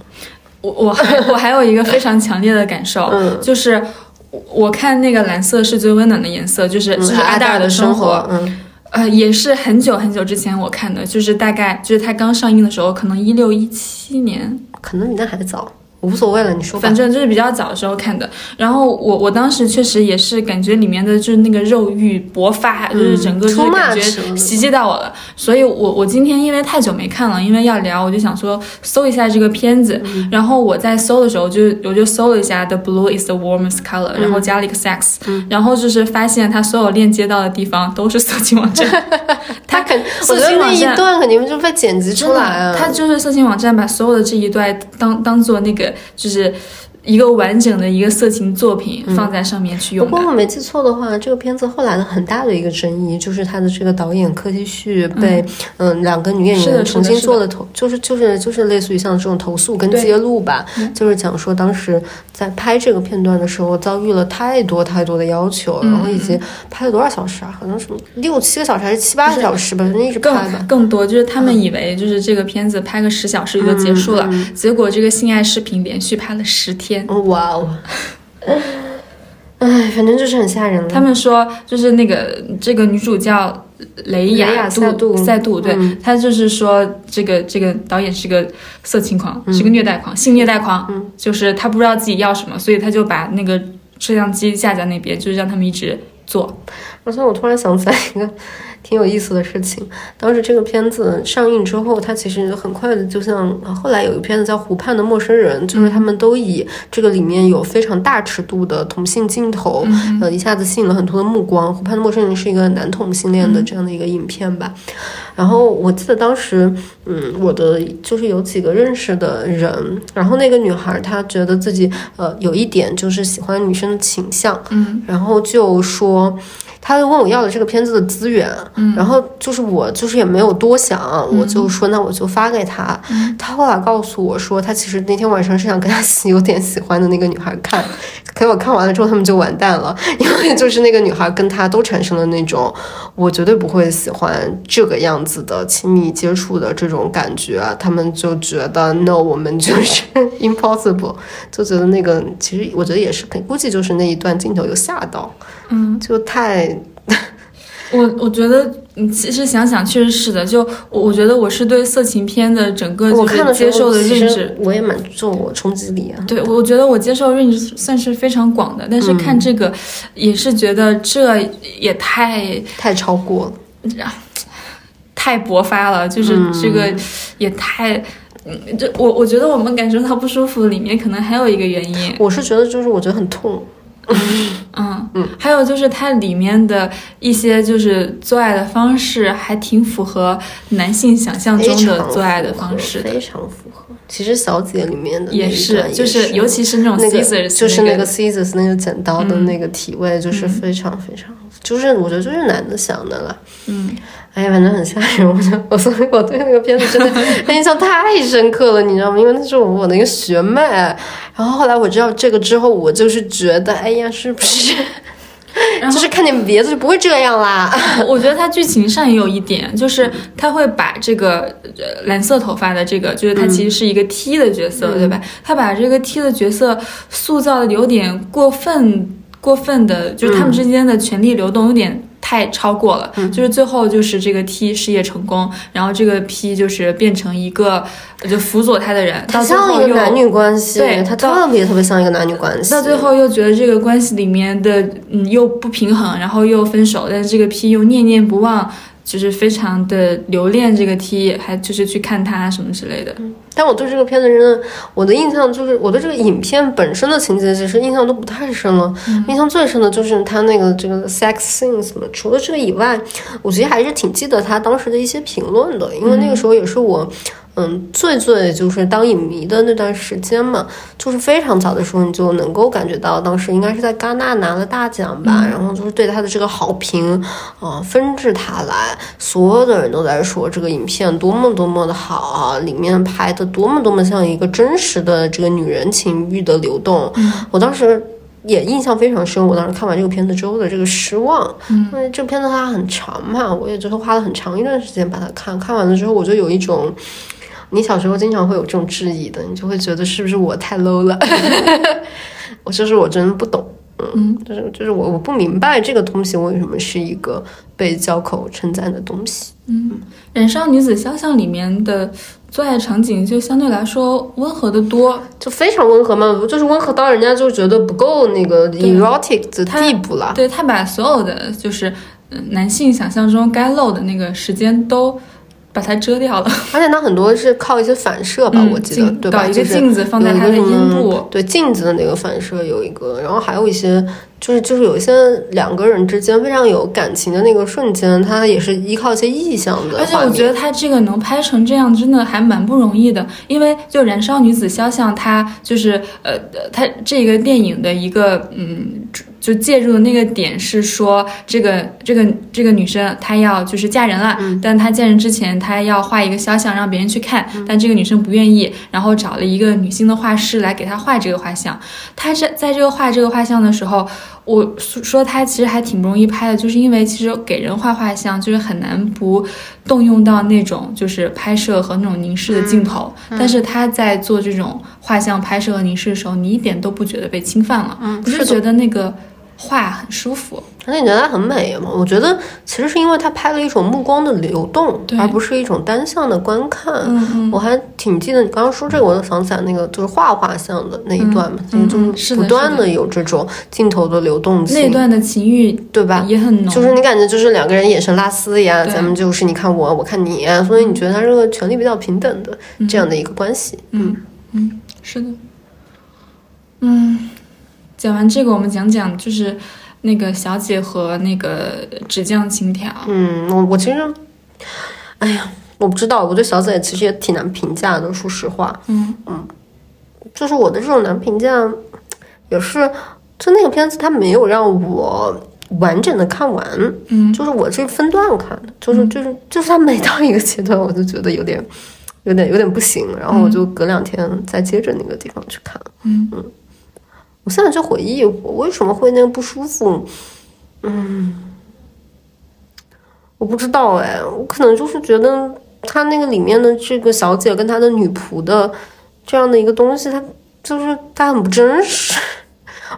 B: 我我还我还有一个非常强烈的感受，
C: 嗯
B: 就是我我看那个蓝色是最温暖的颜色，就是就是阿黛尔的生活，
C: 嗯，
B: 呃，也是很久很久之前我看的，就是大概就是它刚上映的时候，可能一六一七年，
C: 可能比那还早，无所谓了，你说吧
B: 反。正就是比较早的时候看的。然后我我当时确实也是感觉里面的就是那个肉欲勃发，就是整个就是感觉袭击到我了。所以我我今天因为太久没看了，因为要聊，我就想说搜一下这个片子。然后我在搜的时候就我就搜了一下 The blue is the warmest color，、然后加了一个 sex，、然后就是发现它所有链接到的地方都是色情网站。
C: 他肯，我
B: 色
C: 觉得那一段肯定就被剪辑出来了。
B: 它就是色情网站把所有的这一段当当做那个就是一个完整的一个色情作品放在上面去
C: 不
B: 用不。
C: 过我没记错的话，这个片子后来的很大的一个争议就是他的这个导演柯基旭被嗯两个女演员重新做了投，就是就是就是类似于像这种投诉跟揭露吧，就是讲说当时在拍这个片段的时候遭遇了太多太多的要求，然后以及拍了多少小时啊？好像什么六七个小时还是七八个小时吧，反正一直拍吧
B: 更。多就是他们以为就是这个片子拍个十小时就结束了，结果这个性爱视频连续拍了十天。
C: 哇哦！哎，反正就是很吓人了。
B: 他们说，就是那个这个女主叫雷
C: 雷亚
B: 亚
C: 塞杜
B: 塞杜，对、
C: 嗯
B: 她就是说这个这个导演是个色情狂，是个虐待狂，性虐待狂，
C: 嗯
B: 就是他不知道自己要什么，所以他就把那个摄像机架在那边，就是让他们一直做。
C: 而且我突然想起来一个挺有意思的事情，当时这个片子上映之后，它其实很快的，就像呃后来有一个片子叫《湖畔的陌生人》，就是他们都以这个里面有非常大尺度的同性镜头，呃，一下子吸引了很多的目光。《湖畔的陌生人》是一个男同性恋的这样的一个影片吧。然后我记得当时，嗯，我的就是有几个认识的人，然后那个女孩她觉得自己呃有一点就是喜欢女生的倾向，
B: 嗯，
C: 然后就说。他就问我要了这个片子的资源，然后就是我就是也没有多想，我就说那我就发给他。他后来告诉我说，他其实那天晚上是想跟他有点喜欢的那个女孩看，可我看完了之后他们就完蛋了，因为就是那个女孩跟他都产生了那种我绝对不会喜欢这个样子的亲密接触的这种感觉啊，他们就觉得 no，我们就是 impossible，就觉得那个其实我觉得也是，估计就是那一段镜头有吓到。
B: 嗯，
C: 就太
B: 我我觉得，嗯，其实想想确实是的。就我我觉得我是对色情片的整个
C: 我
B: 就是
C: 看
B: 接受的认知，
C: 我也蛮受我冲击力啊。
B: 对，我觉得我接受认知算是非常广的。但是看这个，也是觉得这也太
C: 太超过了，
B: 太勃发了，就是这个也太。嗯，这我我觉得我们感受到不舒服里面可能还有一个原因，
C: 我是觉得就是我觉得很痛，
B: 嗯。嗯，还有就是它里面的一些就是做爱的方式还挺符合男性想象中的做爱的方式的，
C: 非常符合。其实小姐里面的
B: 也是就是尤其是那种 scissors，
C: 就是那
B: 个。
C: 个 scissors 那个剪刀的
B: 嗯。
C: 那个体位，就是非常非常，就是我觉得就是男的想的了。
B: 嗯，
C: 哎呀，反正很吓人，我就我所以我对那个片子真的 印象太深刻了，你知道吗？因为那是我我的一个学妹，然后后来我知道这个之后，我就是觉得，哎呀，是不是？就是看见别的就不会这样啦。
B: 我觉得它剧情上也有一点，就是他会把这个呃蓝色头发的这个，就是他其实是一个 T 的角色，对吧？他把这个 T 的角色塑造的有点过分，过分的，就是他们之间的权力流动有点。太超过了，就是最后就是这个 T 事业成功，然后这个 P 就是变成一个就辅佐他的人，到最后又
C: 像一个男女关系，
B: 对
C: 他
B: 到
C: 特别特别像一个男女关系。
B: 到最后又觉得这个关系里面的嗯又不平衡，然后又分手，但是这个 P 又念念不忘，就是非常的留恋这个 T，还就是去看他什么之类的。
C: 但我对这个片子真的，我的印象就是我对这个影片本身的情节其实印象都不太深了。印象最深的就是他那个这个 sex scenes 嘛。除了这个以外，我其实还是挺记得他当时的一些评论的，因为那个时候也是我。嗯，最最就是当影迷的那段时间嘛，就是非常早的时候，你就能够感觉到当时应该是在戛纳拿了大奖吧，然后就是对他的这个好评，啊、纷至沓来，所有的人都在说这个影片多么多么的好啊，里面拍的多么多么像一个真实的这个女人情欲的流动。我当时。也印象非常深，我当时看完这个片子之后的这个失望，因为这个片子它很长嘛，我也就是花了很长一段时间把它看，看完了之后我就有一种，你小时候经常会有这种质疑的，你就会觉得是不是我太 low 了，我就是我真的不懂，嗯，就是就是我我不明白这个东西为什么是一个被交口称赞的东西，《嗯
B: 燃烧女子肖像》里面的做爱场景就相对来说温和的多，
C: 就非常温和嘛，就是温和到人家就觉得不够那个 erotic 的地步了。
B: 对他把所有的就是嗯男性想象中该露的那个时间都把它遮掉了。
C: 而且它很多是靠一些反射吧，
B: 嗯
C: 我记得对吧？
B: 搞一个镜子放在它的阴部
C: 嗯对镜子的那个反射有一个，然后还有一些就是就是有一些两个人之间非常有感情的那个瞬间，它也是依靠一些意象的
B: 而且。我觉得他这个能拍成这样，真的还蛮不容易的。因为就《燃烧女子肖像》，它就是呃，呃它这个电影的一个嗯，就介入的那个点是说，这个这个这个女生她要就是嫁人了，但她嫁人之前她要画一个肖像让别人去看，但这个女生不愿意，然后找了一个女性的画师来给她画这个画像。她在在这个画这个画像的时候，我说她其实还挺不容易拍的，就是因为其实给人画画像就是很难不动用到那种就是拍摄和那种凝视的镜头，但是她在做这种画像拍摄和凝视的时候，你一点都不觉得被侵犯了，
C: 嗯
B: 你就是觉得那个画很舒服。
C: 而且你觉得它很美吗？我觉得其实是因为它拍了一种目光的流动，而不是一种单向的观看。我还挺记得你刚刚说这个，我就想起来那个就是画画像的那一段嘛，
B: 嗯
C: 就
B: 嗯是
C: 不断
B: 的
C: 的有这种镜头的流动性，
B: 那段的情欲
C: 对吧？
B: 也很浓，
C: 就是你感觉就是两个人眼神拉丝一
B: 样
C: 咱们就是你看我，我看你呀，所以你觉得它是个权力比较平等的这样的一个关系。
B: 嗯嗯，是的。嗯，讲完这个，我们讲讲就是那个小姐和那个纸匠情调。
C: 嗯，我我其实，哎呀，我不知道，我对小姐其实也挺难评价的，说实话。
B: 嗯嗯
C: 就是我的这种难评价，也是就那个片子它没有让我完整的看完，
B: 嗯
C: 就是我是分段看的，就是就是就是它每到一个阶段，我就觉得有点有点有点不行，然后我就隔两天再接着那个地方去看。
B: 嗯嗯
C: 我现在就回忆我为什么会那个不舒服，嗯，我不知道哎，我可能就是觉得他那个里面的这个小姐跟她的女仆的这样的一个东西，它就是它很不真实。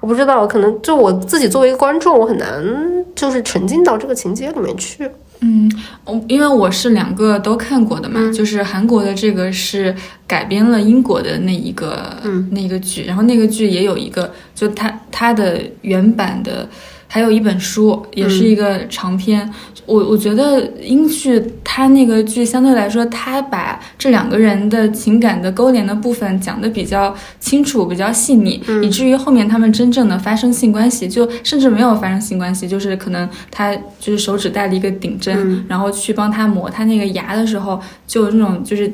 C: 我不知道，可能就我自己作为一个观众，我很难就是沉浸到这个情节里面去。
B: 嗯，我因为我是两个都看过的嘛，就是韩国的这个是改编了英国的那一个、那个剧，然后那个剧也有一个，就它它的原版的。还有一本书，也是一个长篇。我我觉得英剧它那个剧相对来说，它把这两个人的情感的勾连的部分讲的比较清楚、比较细腻，以至于后面他们真正的发生性关系，就甚至没有发生性关系，就是可能他就是手指戴了一个顶针，然后去帮他磨他那个牙的时候，就那种就是。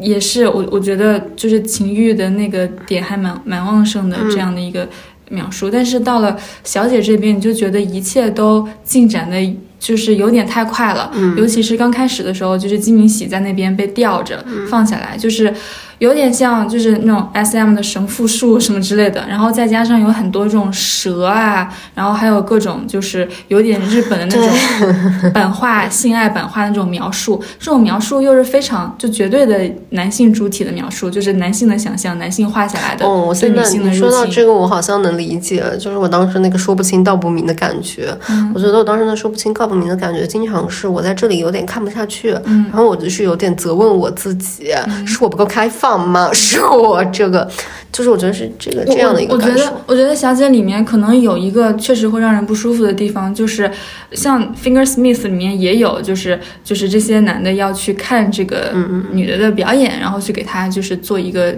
B: 也是我我觉得就是情欲的那个点还蛮蛮旺盛的这样的一个描述，但是到了小姐这边，你就觉得一切都进展的，就是有点太快了。嗯，尤其是刚开始的时候，就是金明喜在那边被吊着放下来，就是有点像就是那种 S M 的神父术什么之类的，然后再加上有很多这种蛇啊，然后还有各种就是有点日本的那种版 画性爱版画的那种描述，这种描述又是非常就绝对的男性主体的描述，就是男性的想象，男性画下来的
C: 哦，我
B: 对
C: 现在
B: 女性的
C: 说到。这个，我好像能理解，就是我当时那个说不清道不明的感觉。我觉得我当时那说不清道不明的感觉，经常是我在这里有点看不下去，嗯然后我就是有点责问我自己，是我不够开放吗？是我这个，就是我觉得是这个这样的一个感受
B: 我我觉得，。我觉得《小姐》里面可能有一个确实会让人不舒服的地方，就是像《Finger Smith》里面也有，就是就是这些男的要去看这个
C: 嗯
B: 女的的表演，然后去给她就是做一个。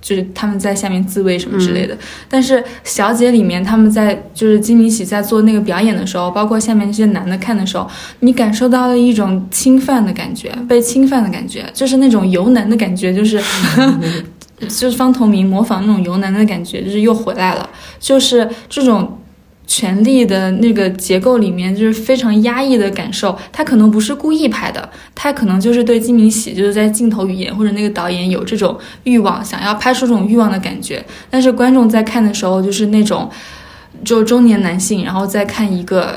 B: 就是他们在下面自慰什么之类
C: 嗯
B: 的，但是《小姐》里面他们在就是金明喜在做那个表演的时候，包括下面这些男的看的时候，你感受到了一种侵犯的感觉，被侵犯的感觉，就是那种油男的感觉，就是 就是方同明模仿那种油男的感觉，就是又回来了，就是这种。权力的那个结构里面，就是非常压抑的感受。他可能不是故意拍的，他可能就是对金明喜，就是在镜头语言或者那个导演有这种欲望，想要拍出这种欲望的感觉。但是观众在看的时候，就是那种就中年男性，然后再看一个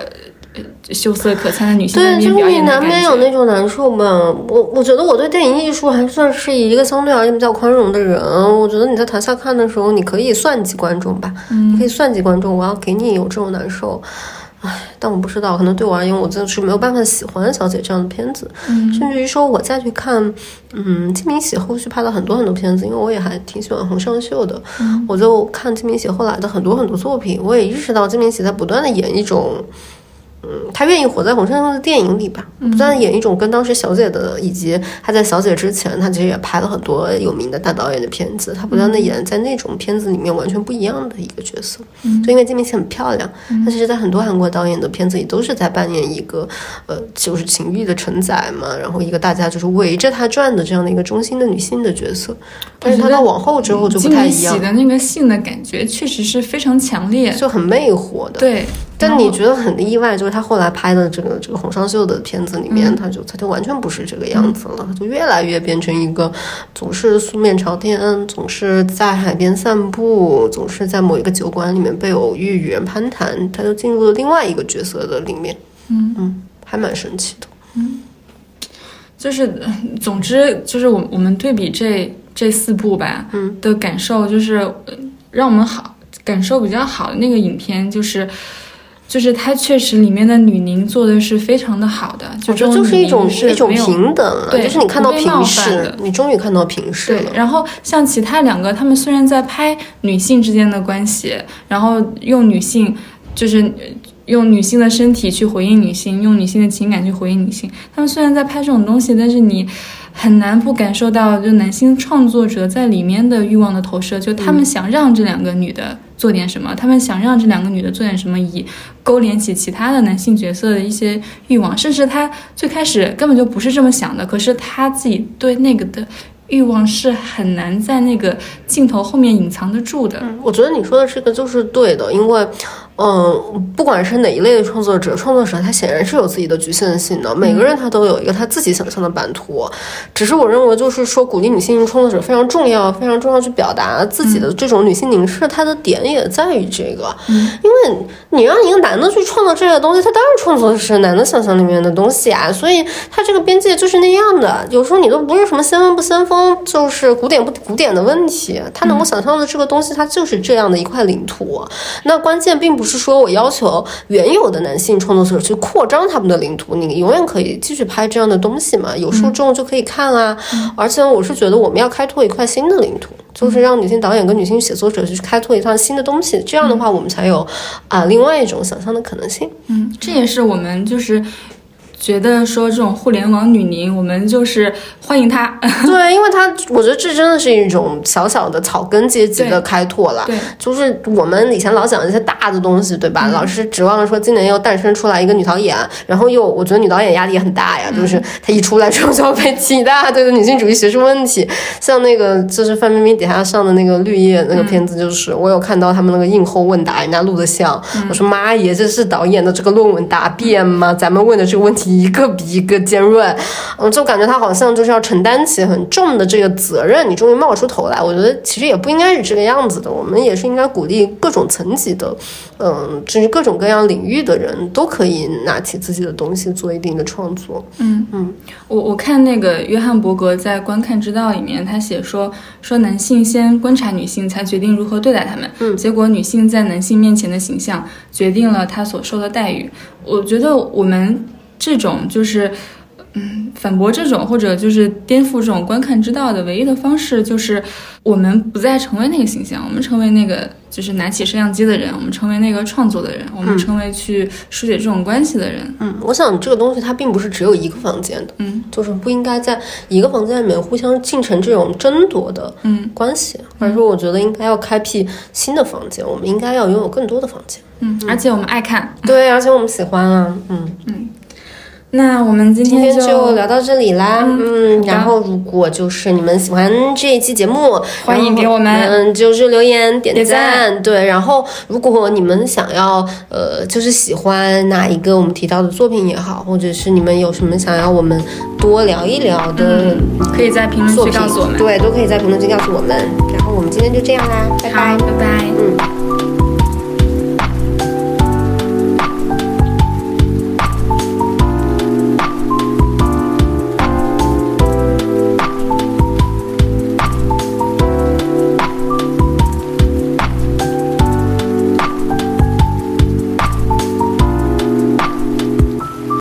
B: 羞涩可餐的女性
C: 对，就是你难。免有那种难受吧。我我觉得我对电影艺术还算是一个相对而言比较宽容的人。我觉得你在台下看的时候，你可以算计观众吧，你可以算计观众，我要给你有这种难受。唉，但我不知道，可能对我而言，我真的是没有办法喜欢《小姐》这样的片子，甚至于说我再去看，嗯，金明喜后续拍了很多很多片子，因为我也还挺喜欢洪尚秀的，我就看金明喜后来的很多很多作品，我也意识到金明喜在不断的演一种。嗯，他愿意活在洪尚秀的电影里吧，不断演一种跟当时小姐的，以及他在小姐之前，他其实也拍了很多有名的大导演的片子，他不断的演在那种片子里面完全不一样的一个角色。就因为金明喜很漂亮，她其实在很多韩国导演的片子里都是在扮演一个呃，就是情欲的承载嘛，然后一个大家就是围着她转的这样的一个中心的女性的角色。但是她到往后之后就不太一样，
B: 喜的那个性的感觉确实是非常强烈，
C: 就很魅惑的。
B: 对。
C: 但你觉得很意外，就是他后来拍的这个这个洪尚秀的片子里面，
B: 嗯
C: 他就他就完全不是这个样子了，他就越来越变成一个总是素面朝天，总是在海边散步，总是在某一个酒馆里面被偶遇与人攀谈，他就进入了另外一个角色的里面，
B: 嗯
C: 嗯，还蛮神奇的。
B: 嗯就是，呃总之就是我我们对比这这四部吧，
C: 嗯
B: 的感受就是，呃让我们好感受比较好的那个影片就是。就是它确实里面的女凝做的是非常的好的，就这
C: 就是一种
B: 是
C: 一种平等了，
B: 对
C: 就是你看到平视，你终于看到平视了，。
B: 对然后像其他两个，他们虽然在拍女性之间的关系，然后用女性就是呃用女性的身体去回应女性，用女性的情感去回应女性。他们虽然在拍这种东西，但是你很难不感受到就男性创作者在里面的欲望的投射，就他们想让这两个女的做点什么，他们想让这两个女的做点什么，以勾连起其他的男性角色的一些欲望，甚至他最开始根本就不是这么想的，可是他自己对那个的。欲望是很难在那个镜头后面隐藏得住的。
C: 我觉得你说的这个就是对的，因为，嗯，不管是哪一类的创作者，创作者他显然是有自己的局限性的，每个人他都有一个他自己想象的版图。只是我认为，就是说鼓励女性创作者非常重要，非常重要去表达自己的这种女性凝视，它的点也在于这个，因为你让一个男的去创作这个东西，他当然创作的是男的想象里面的东西啊，所以他这个边界就是那样的。有时候你都不是什么先锋不先锋。就是古典不古典的问题，他能够想象的这个东西，它就是这样的一块领土。那关键并不不是说我要求原有的男性创作者去扩张他们的领土，你永远可以继续拍这样的东西嘛，有受众就可以看啊。而且我是觉得我们要开拓一块新的领土，就是让女性导演跟女性写作者去开拓一趟新的东西，这样的话我们才有啊另外一种想象的可能性。
B: 嗯，这也是我们就是。觉得说这种互联网女宁，我们就是欢迎她。
C: 对，因为她，我觉得这真的是一种小小的草根阶级的开拓了。
B: 对，
C: 就是我们以前老讲一些大的东西，对吧？老是指望说今年又诞生出来一个女导演，然后又我觉得女导演压力也很大呀，就是她一出来之后就要被提一大堆的女性主义学术问题。像那个就是范冰冰底下上的那个绿叶那个片子，就是我有看到他们那个映后问答，人家录的像，我说妈耶，这是导演的这个论文答辩吗？咱们问的这个问题。一个比一个尖锐，嗯，就感觉他好像就是要承担起很重的这个责任。你终于冒出头来，我觉得其实也不应该是这个样子的。我们也是应该鼓励各种层级的，嗯，就是各种各样领域的人都可以拿起自己的东西做一定的创作。
B: 嗯嗯，我我看那个约翰伯格在《观看之道》里面，他写说说男性先观察女性，才决定如何对待他们。
C: 嗯，
B: 结果女性在男性面前的形象决定了她所受的待遇。我觉得我们。这种就是，嗯，反驳这种或者就是颠覆这种观看之道的唯一的方式，就是我们不再成为那个形象，我们成为那个就是拿起摄像机的人，我们成为那个创作的人，我们成为去书写这种关系的人。
C: 嗯，我想这个东西它并不是只有一个房间的，
B: 嗯，
C: 就是不应该在一个房间里面互相进成这种争夺的
B: 嗯
C: 关系，而是说我觉得应该要开辟新的房间，我们应该要拥有更多的房间。
B: 嗯，而且我们爱看，
C: 对，而且我们喜欢啊，嗯
B: 嗯。那我们今
C: 天
B: 就
C: 聊到这里啦，嗯，然后如果就是你们喜欢这一期节目，
B: 欢迎给我们嗯
C: 就是留言点赞，对，然后如果你们想要呃就是喜欢哪一个我们提到的作品也好，或者是你们有什么想要我们多聊一聊的，
B: 可以在评论区告诉我们，
C: 对，都可以在评论区告诉我们，然后我们今天就这样啦，拜拜，
B: 拜拜，
C: 嗯。